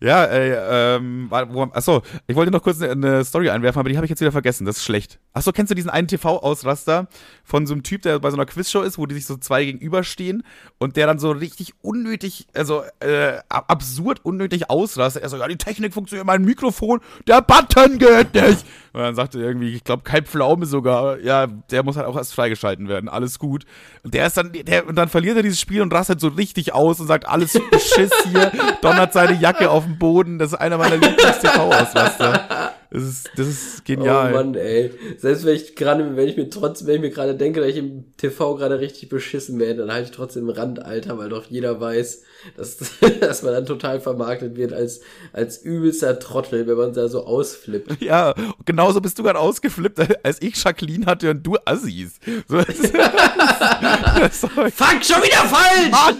Ja, äh, ähm, wo, achso, ich wollte noch kurz eine, eine Story einwerfen, aber die habe ich jetzt wieder vergessen. Das ist schlecht. Achso, kennst du diesen einen TV-Ausraster von so einem Typ, der bei so einer Quizshow ist, wo die sich so zwei gegenüberstehen und der dann so richtig unnötig, also äh, absurd unnötig ausrastet. Er so, ja, die Technik funktioniert, mein Mikrofon, der Button geht nicht. Und dann sagte er irgendwie, ich glaube, Kai Pflaume sogar, ja, der muss halt auch erst freigeschalten werden, alles gut. Und der ist dann, der, und dann verliert er dieses Spiel und rastet so richtig aus und sagt, alles Beschiss hier, donnert seine Jacke auf den Boden. Das ist einer meiner Lieblings-TV-Ausraster. Das ist, das ist genial. Oh Mann, ey. Selbst wenn ich gerade, wenn ich mir trotzdem, wenn ich mir gerade denke, dass ich im TV gerade richtig beschissen werde, dann halte ich trotzdem Rand, Alter, weil doch jeder weiß, dass, dass man dann total vermarktet wird als, als übelster Trottel, wenn man da so ausflippt. Ja, genauso bist du gerade ausgeflippt, als ich Jacqueline hatte und du Assis. So, das, das, Fuck, schon wieder falsch! Mann,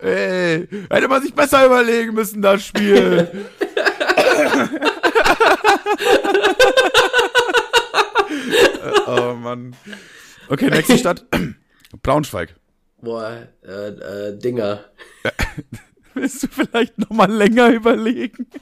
ey, ey, hätte man sich besser überlegen müssen, das Spiel. oh Mann. Okay, nächste Stadt. Braunschweig. Boah, äh, äh, Dinger. Willst du vielleicht noch mal länger überlegen?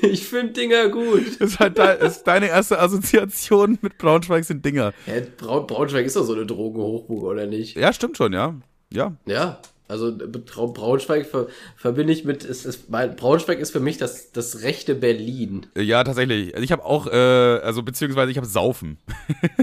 Ich finde Dinger gut. Ist halt de ist deine erste Assoziation mit Braunschweig sind Dinger. Hä, Braun Braunschweig ist doch so eine Drogenhochburg, oder nicht? Ja, stimmt schon, ja. Ja. Ja. Also Braunschweig ver, verbinde ich mit, ist, ist, Braunschweig ist für mich das, das rechte Berlin. Ja, tatsächlich. Also ich habe auch, äh, also beziehungsweise ich habe Saufen.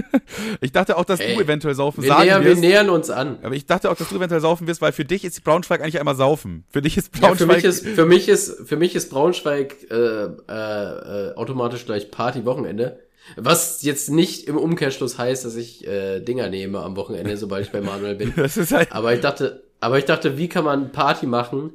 ich dachte auch, dass Ey, du eventuell Saufen wir sagen nähern, wirst. Wir nähern uns an. Aber ich dachte auch, dass du eventuell Saufen wirst, weil für dich ist Braunschweig eigentlich einmal Saufen. Für dich ist Braunschweig... Ja, für, mich ist, für, mich ist, für mich ist Braunschweig äh, äh, äh, automatisch gleich Party-Wochenende. Was jetzt nicht im Umkehrschluss heißt, dass ich äh, Dinger nehme am Wochenende, sobald ich bei Manuel bin. Das ist halt aber ich dachte, aber ich dachte, wie kann man Party machen,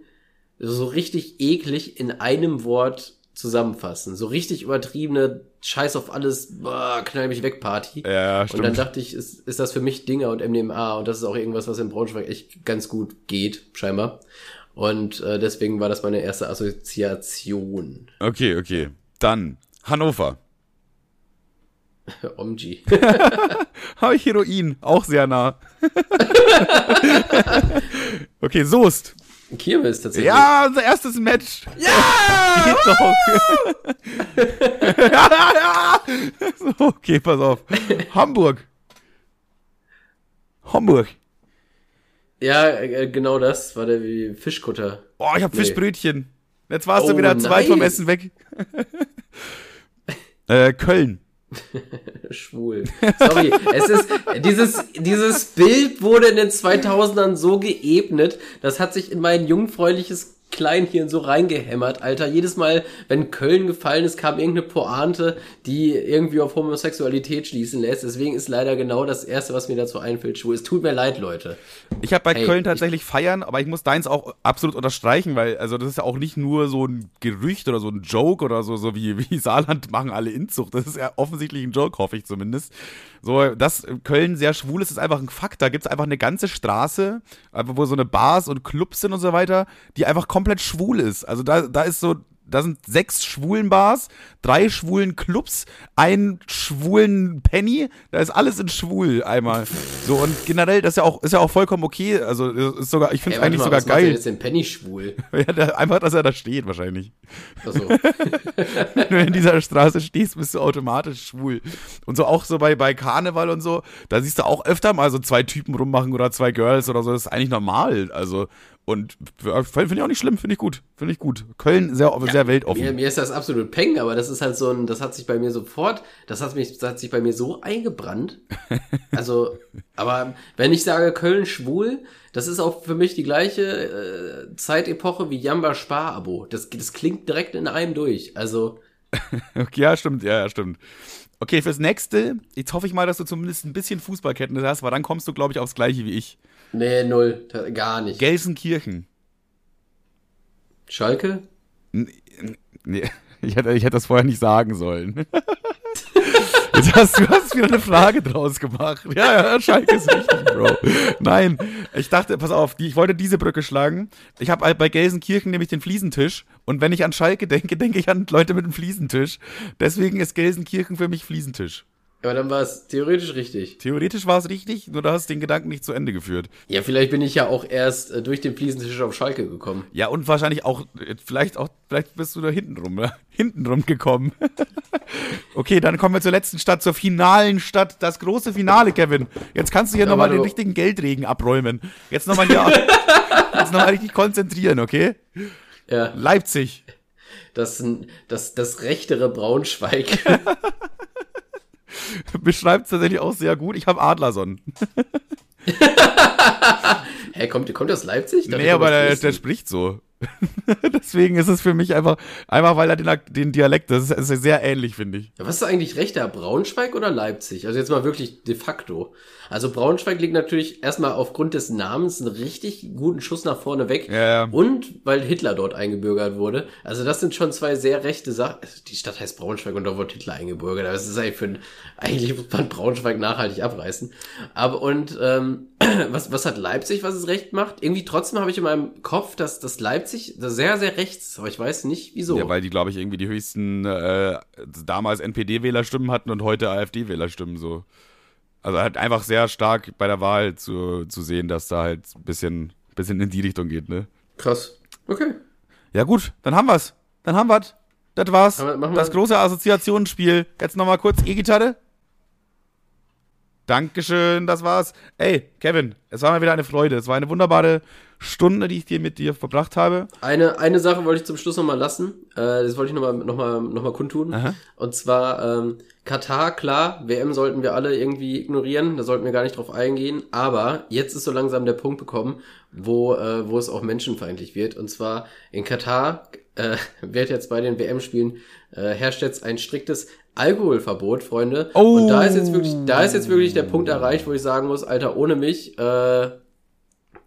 so richtig eklig in einem Wort zusammenfassen. So richtig übertriebene Scheiß auf alles, boah, knall mich weg Party. Ja, stimmt. Und dann dachte ich, ist, ist das für mich Dinger und MDMA und das ist auch irgendwas, was in Braunschweig echt ganz gut geht, scheinbar. Und äh, deswegen war das meine erste Assoziation. Okay, okay. Dann Hannover. Omg. Habe ich Heroin, auch sehr nah. okay, Soest. Kirmes tatsächlich. Ja, unser erstes Match. Ja! Geht doch. ja, ja, ja. So, okay, pass auf. Hamburg. Hamburg. Ja, äh, genau das war der wie Fischkutter. Oh, ich hab nee. Fischbrötchen. Jetzt warst oh, du wieder zwei nice. vom Essen weg. äh, Köln. Schwul. Sorry, es ist, dieses, dieses Bild wurde in den 2000ern so geebnet, das hat sich in mein jungfräuliches Kleinhirn so reingehämmert, Alter. Jedes Mal, wenn Köln gefallen ist, kam irgendeine Pointe, die irgendwie auf Homosexualität schließen lässt. Deswegen ist leider genau das Erste, was mir dazu einfällt, schwul. Es tut mir leid, Leute. Ich habe bei hey, Köln tatsächlich feiern, aber ich muss deins auch absolut unterstreichen, weil, also das ist ja auch nicht nur so ein Gerücht oder so ein Joke oder so, so wie, wie Saarland machen alle Inzucht. Das ist ja offensichtlich ein Joke, hoffe ich zumindest. So, dass Köln sehr schwul ist, ist einfach ein Fakt. Da gibt es einfach eine ganze Straße, wo so eine Bars und Clubs sind und so weiter, die einfach komplett schwul ist. Also da, da ist so, da sind sechs schwulen Bars, drei schwulen Clubs, einen schwulen Penny, da ist alles in schwul einmal. So und generell, das ist ja auch, ist ja auch vollkommen okay. Also ist sogar, ich finde es eigentlich mal, sogar was geil. Macht jetzt den Penny schwul? ja, der, einfach, dass er da steht wahrscheinlich. Ach so. Wenn du in dieser Straße stehst, bist du automatisch schwul. Und so auch so bei, bei Karneval und so, da siehst du auch öfter mal so zwei Typen rummachen oder zwei Girls oder so. Das ist eigentlich normal. Also und finde ich auch nicht schlimm, finde ich gut. Finde ich gut. Köln sehr, ja, sehr weltoffen. Mir, mir, ist das absolut Peng, aber das ist halt so ein, das hat sich bei mir sofort, das hat mich, das hat sich bei mir so eingebrannt. also, aber wenn ich sage Köln schwul, das ist auch für mich die gleiche äh, Zeitepoche wie Jamba Spar-Abo. Das, das klingt direkt in einem durch. Also. okay, ja, stimmt, ja, ja, stimmt. Okay, fürs nächste, jetzt hoffe ich mal, dass du zumindest ein bisschen Fußballkenntnis hast, weil dann kommst du, glaube ich, aufs gleiche wie ich. Nee, null. Gar nicht. Gelsenkirchen. Schalke? Nee, ich hätte, ich hätte das vorher nicht sagen sollen. Jetzt hast du hast wieder eine Frage draus gemacht. Ja, ja, Schalke ist richtig, Bro. Nein, ich dachte, pass auf, ich wollte diese Brücke schlagen. Ich habe bei Gelsenkirchen nämlich den Fliesentisch und wenn ich an Schalke denke, denke ich an Leute mit einem Fliesentisch. Deswegen ist Gelsenkirchen für mich Fliesentisch. Aber dann war es theoretisch richtig. Theoretisch war es richtig, nur du hast den Gedanken nicht zu Ende geführt. Ja, vielleicht bin ich ja auch erst äh, durch den Fliesentisch auf Schalke gekommen. Ja, und wahrscheinlich auch, äh, vielleicht auch, vielleicht bist du da hinten rum, ne? hinten rum gekommen. okay, dann kommen wir zur letzten Stadt, zur finalen Stadt, das große Finale, Kevin. Jetzt kannst du hier nochmal den richtigen Geldregen abräumen. Jetzt nochmal hier, jetzt nochmal richtig konzentrieren, okay? Ja. Leipzig. Das, das, das rechtere Braunschweig. beschreibt es tatsächlich auch sehr gut. Ich habe Adlerson. Hä, hey, kommt, kommt aus Leipzig? Darf nee, aber der, der spricht so. Deswegen ist es für mich einfach, einfach weil er den, den Dialekt, das ist, ist sehr ähnlich, finde ich. Ja, was ist eigentlich rechter? Braunschweig oder Leipzig? Also jetzt mal wirklich de facto. Also Braunschweig liegt natürlich erstmal aufgrund des Namens einen richtig guten Schuss nach vorne weg. Ja, ja. Und weil Hitler dort eingebürgert wurde. Also das sind schon zwei sehr rechte Sachen. Also die Stadt heißt Braunschweig und da wurde Hitler eingebürgert. Das ist eigentlich für ein, eigentlich muss man Braunschweig nachhaltig abreißen. Aber und ähm, was, was hat Leipzig, was es recht macht? Irgendwie trotzdem habe ich in meinem Kopf, dass das Leipzig sehr, sehr rechts ist, aber ich weiß nicht wieso. Ja, weil die, glaube ich, irgendwie die höchsten äh, damals NPD-Wählerstimmen hatten und heute AfD-Wählerstimmen so. Also halt einfach sehr stark bei der Wahl zu, zu sehen, dass da halt ein bisschen, bisschen in die Richtung geht, ne? Krass. Okay. Ja, gut, dann haben wir's. Dann haben wir's. Das war's. Das große Assoziationsspiel. Jetzt nochmal kurz E-Gitarre. Dankeschön, das war's. Ey, Kevin, es war mal wieder eine Freude. Es war eine wunderbare Stunde, die ich dir mit dir verbracht habe. Eine, eine Sache wollte ich zum Schluss nochmal lassen. Äh, das wollte ich nochmal noch mal, noch mal kundtun. Aha. Und zwar ähm, Katar, klar, WM sollten wir alle irgendwie ignorieren, da sollten wir gar nicht drauf eingehen. Aber jetzt ist so langsam der Punkt bekommen, wo, äh, wo es auch menschenfeindlich wird. Und zwar in Katar äh, wird jetzt bei den WM-Spielen äh, herrscht jetzt ein striktes Alkoholverbot, Freunde. Oh. Und da ist jetzt wirklich, da ist jetzt wirklich der Punkt erreicht, wo ich sagen muss, Alter, ohne mich äh,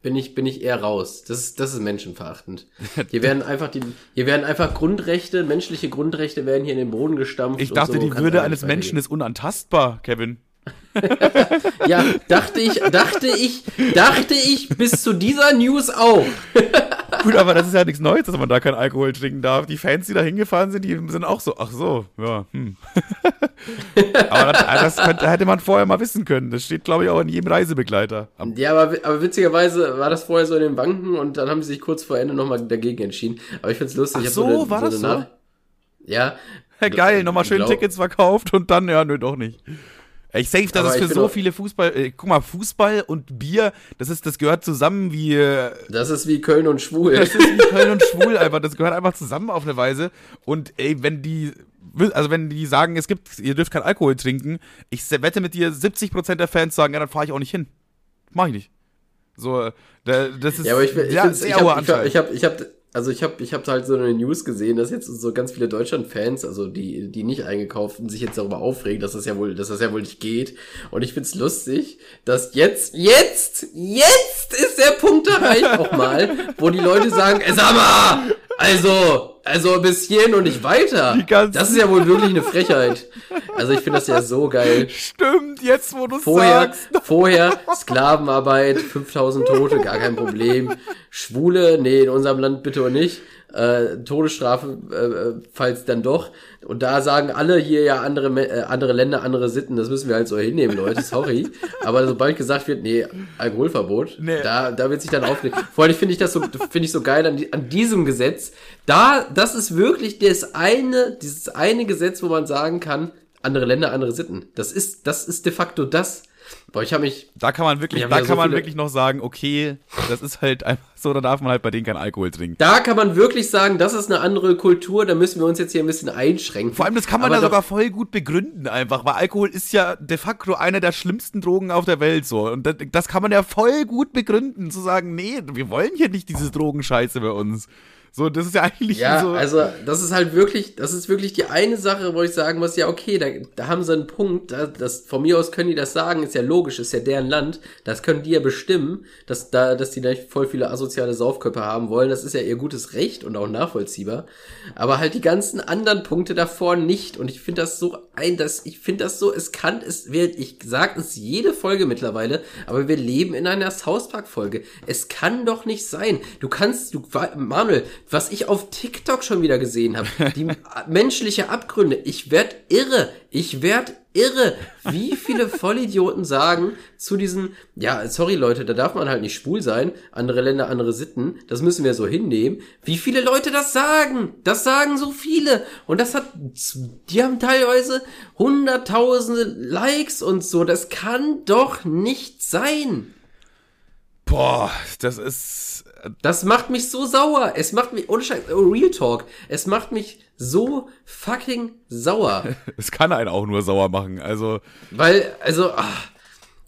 bin ich bin ich eher raus. Das ist das ist menschenverachtend. Hier werden einfach die hier werden einfach Grundrechte, menschliche Grundrechte werden hier in den Boden gestampft. Ich dachte, so die Würde eines Menschen ist unantastbar, Kevin. Ja, dachte ich, dachte ich, dachte ich bis zu dieser News auch. Gut, aber das ist ja nichts Neues, dass man da kein Alkohol trinken darf. Die Fans, die da hingefahren sind, die sind auch so, ach so, ja, hm. aber das, das könnte, hätte man vorher mal wissen können. Das steht, glaube ich, auch in jedem Reisebegleiter. Ja, aber, aber witzigerweise war das vorher so in den Banken und dann haben sie sich kurz vor Ende nochmal dagegen entschieden. Aber ich find's lustig. Ach hab so, eine- war das so? Nach- Ja. Ja, geil, nochmal schön Glaub- Tickets verkauft und dann, ja, nö, doch nicht. Ich safe, das Aber ist für so viele Fußball, äh, guck mal, Fußball und Bier, das ist, das gehört zusammen wie, äh, Das ist wie Köln und Schwul. Das ist wie Köln und Schwul einfach. Das gehört einfach zusammen auf eine Weise. Und ey, wenn die, also wenn die sagen, es gibt, ihr dürft kein Alkohol trinken, ich wette mit dir, 70% der Fans sagen, ja, dann fahre ich auch nicht hin. Mach ich nicht. So, äh, da- das ist Ja, aber ich, ich, ja, ich hoher hab, ich hab, ich hab, ich hab, also ich hab, ich hab halt so eine News gesehen, dass jetzt so ganz viele Deutschland-Fans, also die, die nicht eingekauften, sich jetzt darüber aufregen, dass das ja wohl, dass das ja wohl nicht geht. Und ich find's lustig, dass jetzt, jetzt, jetzt ist der Punkt erreicht auch mal, wo die Leute sagen, ey, sag mal, also, also bis hierhin und nicht weiter. Das ist ja wohl wirklich eine Frechheit. Also ich finde das ja so geil. Stimmt, jetzt wo du Vorher, sagst. vorher Sklavenarbeit, 5000 Tote, gar kein Problem. Schwule, nee, in unserem Land bitte und nicht. Äh, Todesstrafe, äh, falls dann doch. Und da sagen alle hier ja andere, äh, andere Länder, andere Sitten. Das müssen wir halt so hinnehmen, Leute. Sorry. Aber sobald gesagt wird, nee, Alkoholverbot, Nee. da, da wird sich dann auflegen. Vor allem finde ich das so, finde ich so geil an, an diesem Gesetz. Da, das ist wirklich das eine, dieses eine Gesetz, wo man sagen kann, andere Länder, andere Sitten. Das ist, das ist de facto das. Boah, ich habe mich, Da kann man wirklich, da kann so man viele- wirklich noch sagen, okay, das ist halt einfach so, da darf man halt bei denen kein Alkohol trinken. da kann man wirklich sagen, das ist eine andere Kultur, da müssen wir uns jetzt hier ein bisschen einschränken. Vor allem, das kann man Aber ja doch- sogar voll gut begründen einfach, weil Alkohol ist ja de facto eine der schlimmsten Drogen auf der Welt so. Und das, das kann man ja voll gut begründen, zu sagen, nee, wir wollen hier nicht diese Drogenscheiße bei uns. So, das ist ja eigentlich Ja, so. also das ist halt wirklich, das ist wirklich die eine Sache, wo ich sagen muss, ja okay, da, da haben sie einen Punkt, da, das, von mir aus können die das sagen, ist ja logisch, ist ja deren Land, das können die ja bestimmen, dass da, dass die da voll viele asoziale Saufköpfe haben wollen, das ist ja ihr gutes Recht und auch nachvollziehbar, aber halt die ganzen anderen Punkte davor nicht und ich finde das so ein, dass ich finde das so, es kann, es wird, ich sag es jede Folge mittlerweile, aber wir leben in einer South Park Folge, es kann doch nicht sein, du kannst, du, Manuel, was ich auf TikTok schon wieder gesehen habe, die menschliche Abgründe, ich werd irre, ich werd irre, wie viele Vollidioten sagen zu diesen, ja, sorry Leute, da darf man halt nicht schwul sein, andere Länder, andere Sitten, das müssen wir so hinnehmen, wie viele Leute das sagen, das sagen so viele. Und das hat, die haben teilweise hunderttausende Likes und so, das kann doch nicht sein. Boah, das ist. Das macht mich so sauer. Es macht mich, ohne Scheiß, oh, Real Talk. Es macht mich so fucking sauer. Es kann einen auch nur sauer machen. Also, Weil, also, ach,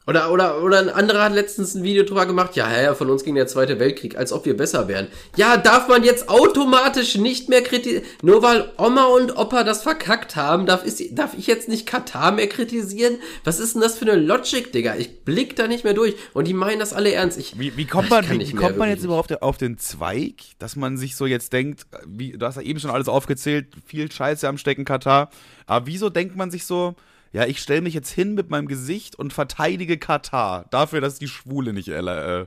oder, oder, oder ein anderer hat letztens ein Video drüber gemacht, ja, ja, von uns ging der Zweite Weltkrieg, als ob wir besser wären. Ja, darf man jetzt automatisch nicht mehr kritisieren, nur weil Oma und Opa das verkackt haben, darf, ist, darf ich jetzt nicht Katar mehr kritisieren? Was ist denn das für eine Logik, Digga? Ich blick da nicht mehr durch und die meinen das alle ernst. Ich, wie, wie kommt man, wie, wie kommt man jetzt überhaupt auf den Zweig, dass man sich so jetzt denkt, wie, du hast ja eben schon alles aufgezählt, viel Scheiße am Stecken Katar, aber wieso denkt man sich so, ja, ich stelle mich jetzt hin mit meinem Gesicht und verteidige Katar dafür, dass die Schwule nicht äh,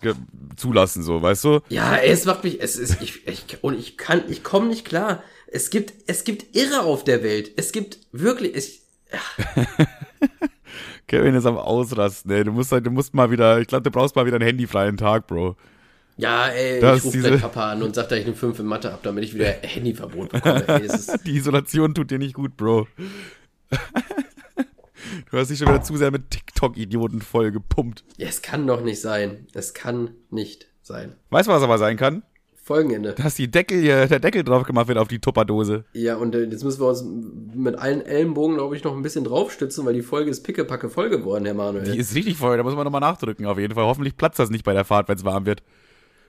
ge- zulassen, so, weißt du? Ja, es macht mich, es ist, ich, ich, und ich kann, ich komme nicht klar. Es gibt, es gibt Irre auf der Welt. Es gibt wirklich, es, Kevin ist am Ausrasten, ey. Du musst, halt- du musst mal wieder, ich glaube, du brauchst mal wieder einen handyfreien Tag, Bro. ja, ey, Das ich rufe gleich Papa an und sag, dass ich eine 5 in Mathe hab, damit ich wieder Handyverbot bekomme. Ey, Die Isolation tut dir nicht gut, Bro. Du hast dich schon wieder zu sehr mit TikTok-Idioten voll gepumpt. ja, es kann doch nicht sein. Es kann nicht sein. Weißt du, was aber sein kann? Folgenende. Dass die Deckel hier, der Deckel drauf gemacht wird auf die Tupperdose. Ja, und äh, jetzt müssen wir uns mit allen Ellenbogen, glaube ich, noch ein bisschen draufstützen, weil die Folge ist pickepacke voll geworden, Herr Manuel. Die ist richtig voll, da muss man nochmal nachdrücken auf jeden Fall. Hoffentlich platzt das nicht bei der Fahrt, wenn es warm wird.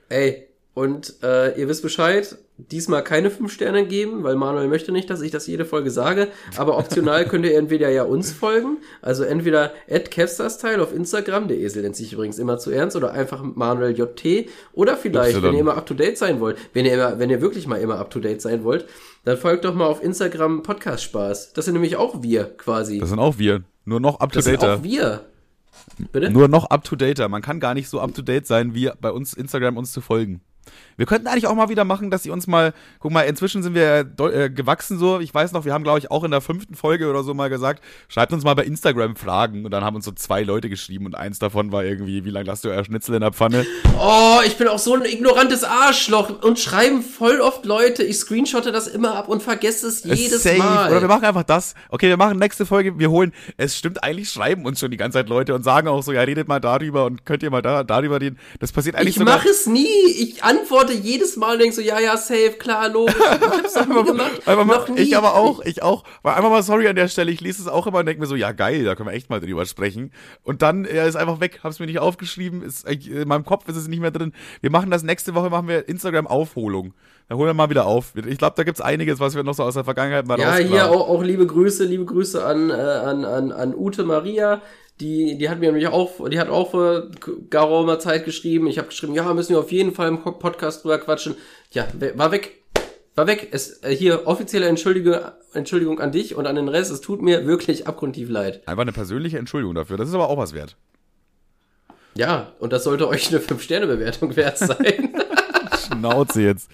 Ey, und äh, ihr wisst Bescheid, diesmal keine fünf Sterne geben, weil Manuel möchte nicht, dass ich das jede Folge sage. Aber optional könnt ihr entweder ja uns folgen, also entweder @capstarstyle auf Instagram, der Esel nennt sich übrigens immer zu ernst, oder einfach Manuel JT. Oder vielleicht, wenn ihr immer up to date sein wollt, wenn ihr immer, wenn ihr wirklich mal immer up to date sein wollt, dann folgt doch mal auf Instagram Podcast Spaß. Das sind nämlich auch wir quasi. Das sind auch wir. Nur noch up to Das sind auch wir. Bitte? Nur noch up to date. Man kann gar nicht so up to date sein, wie bei uns Instagram uns zu folgen. Wir könnten eigentlich auch mal wieder machen, dass sie uns mal, guck mal, inzwischen sind wir äh, gewachsen so. Ich weiß noch, wir haben, glaube ich, auch in der fünften Folge oder so mal gesagt, schreibt uns mal bei Instagram Fragen. Und dann haben uns so zwei Leute geschrieben und eins davon war irgendwie, wie lange lasst du euer Schnitzel in der Pfanne? Oh, ich bin auch so ein ignorantes Arschloch und schreiben voll oft Leute. Ich screenshotte das immer ab und vergesse es jedes Safe. Mal. Oder wir machen einfach das. Okay, wir machen nächste Folge, wir holen, es stimmt, eigentlich schreiben uns schon die ganze Zeit Leute und sagen auch so, ja, redet mal darüber und könnt ihr mal da, darüber reden. Das passiert eigentlich ich mache es nie. Ich antworte jedes Mal und denk so, ja, ja, safe, klar, logisch. Ich hab's doch nie gemacht. Einfach mal, Noch nie. ich aber auch, ich auch. War einfach mal sorry an der Stelle. Ich lese es auch immer und denke mir so, ja geil, da können wir echt mal drüber sprechen. Und dann er ist einfach weg, hab's mir nicht aufgeschrieben, ist in meinem Kopf ist es nicht mehr drin. Wir machen das nächste Woche, machen wir Instagram Aufholung. Da holen wir mal wieder auf. Ich glaube, da gibt's einiges, was wir noch so aus der Vergangenheit mal Ja, hier auch, auch liebe Grüße, liebe Grüße an, äh, an, an, an Ute Maria. Die, die hat mir nämlich auch, die hat auch vor geraumer Zeit geschrieben. Ich habe geschrieben, ja, müssen wir auf jeden Fall im Po- Podcast drüber quatschen. Ja, war weg. War weg. Es, äh, hier offizielle Entschuldigung, Entschuldigung an dich und an den Rest. Es tut mir wirklich abgrundtief leid. Einfach eine persönliche Entschuldigung dafür. Das ist aber auch was wert. Ja, und das sollte euch eine 5-Sterne-Bewertung wert sein. Schnauze jetzt.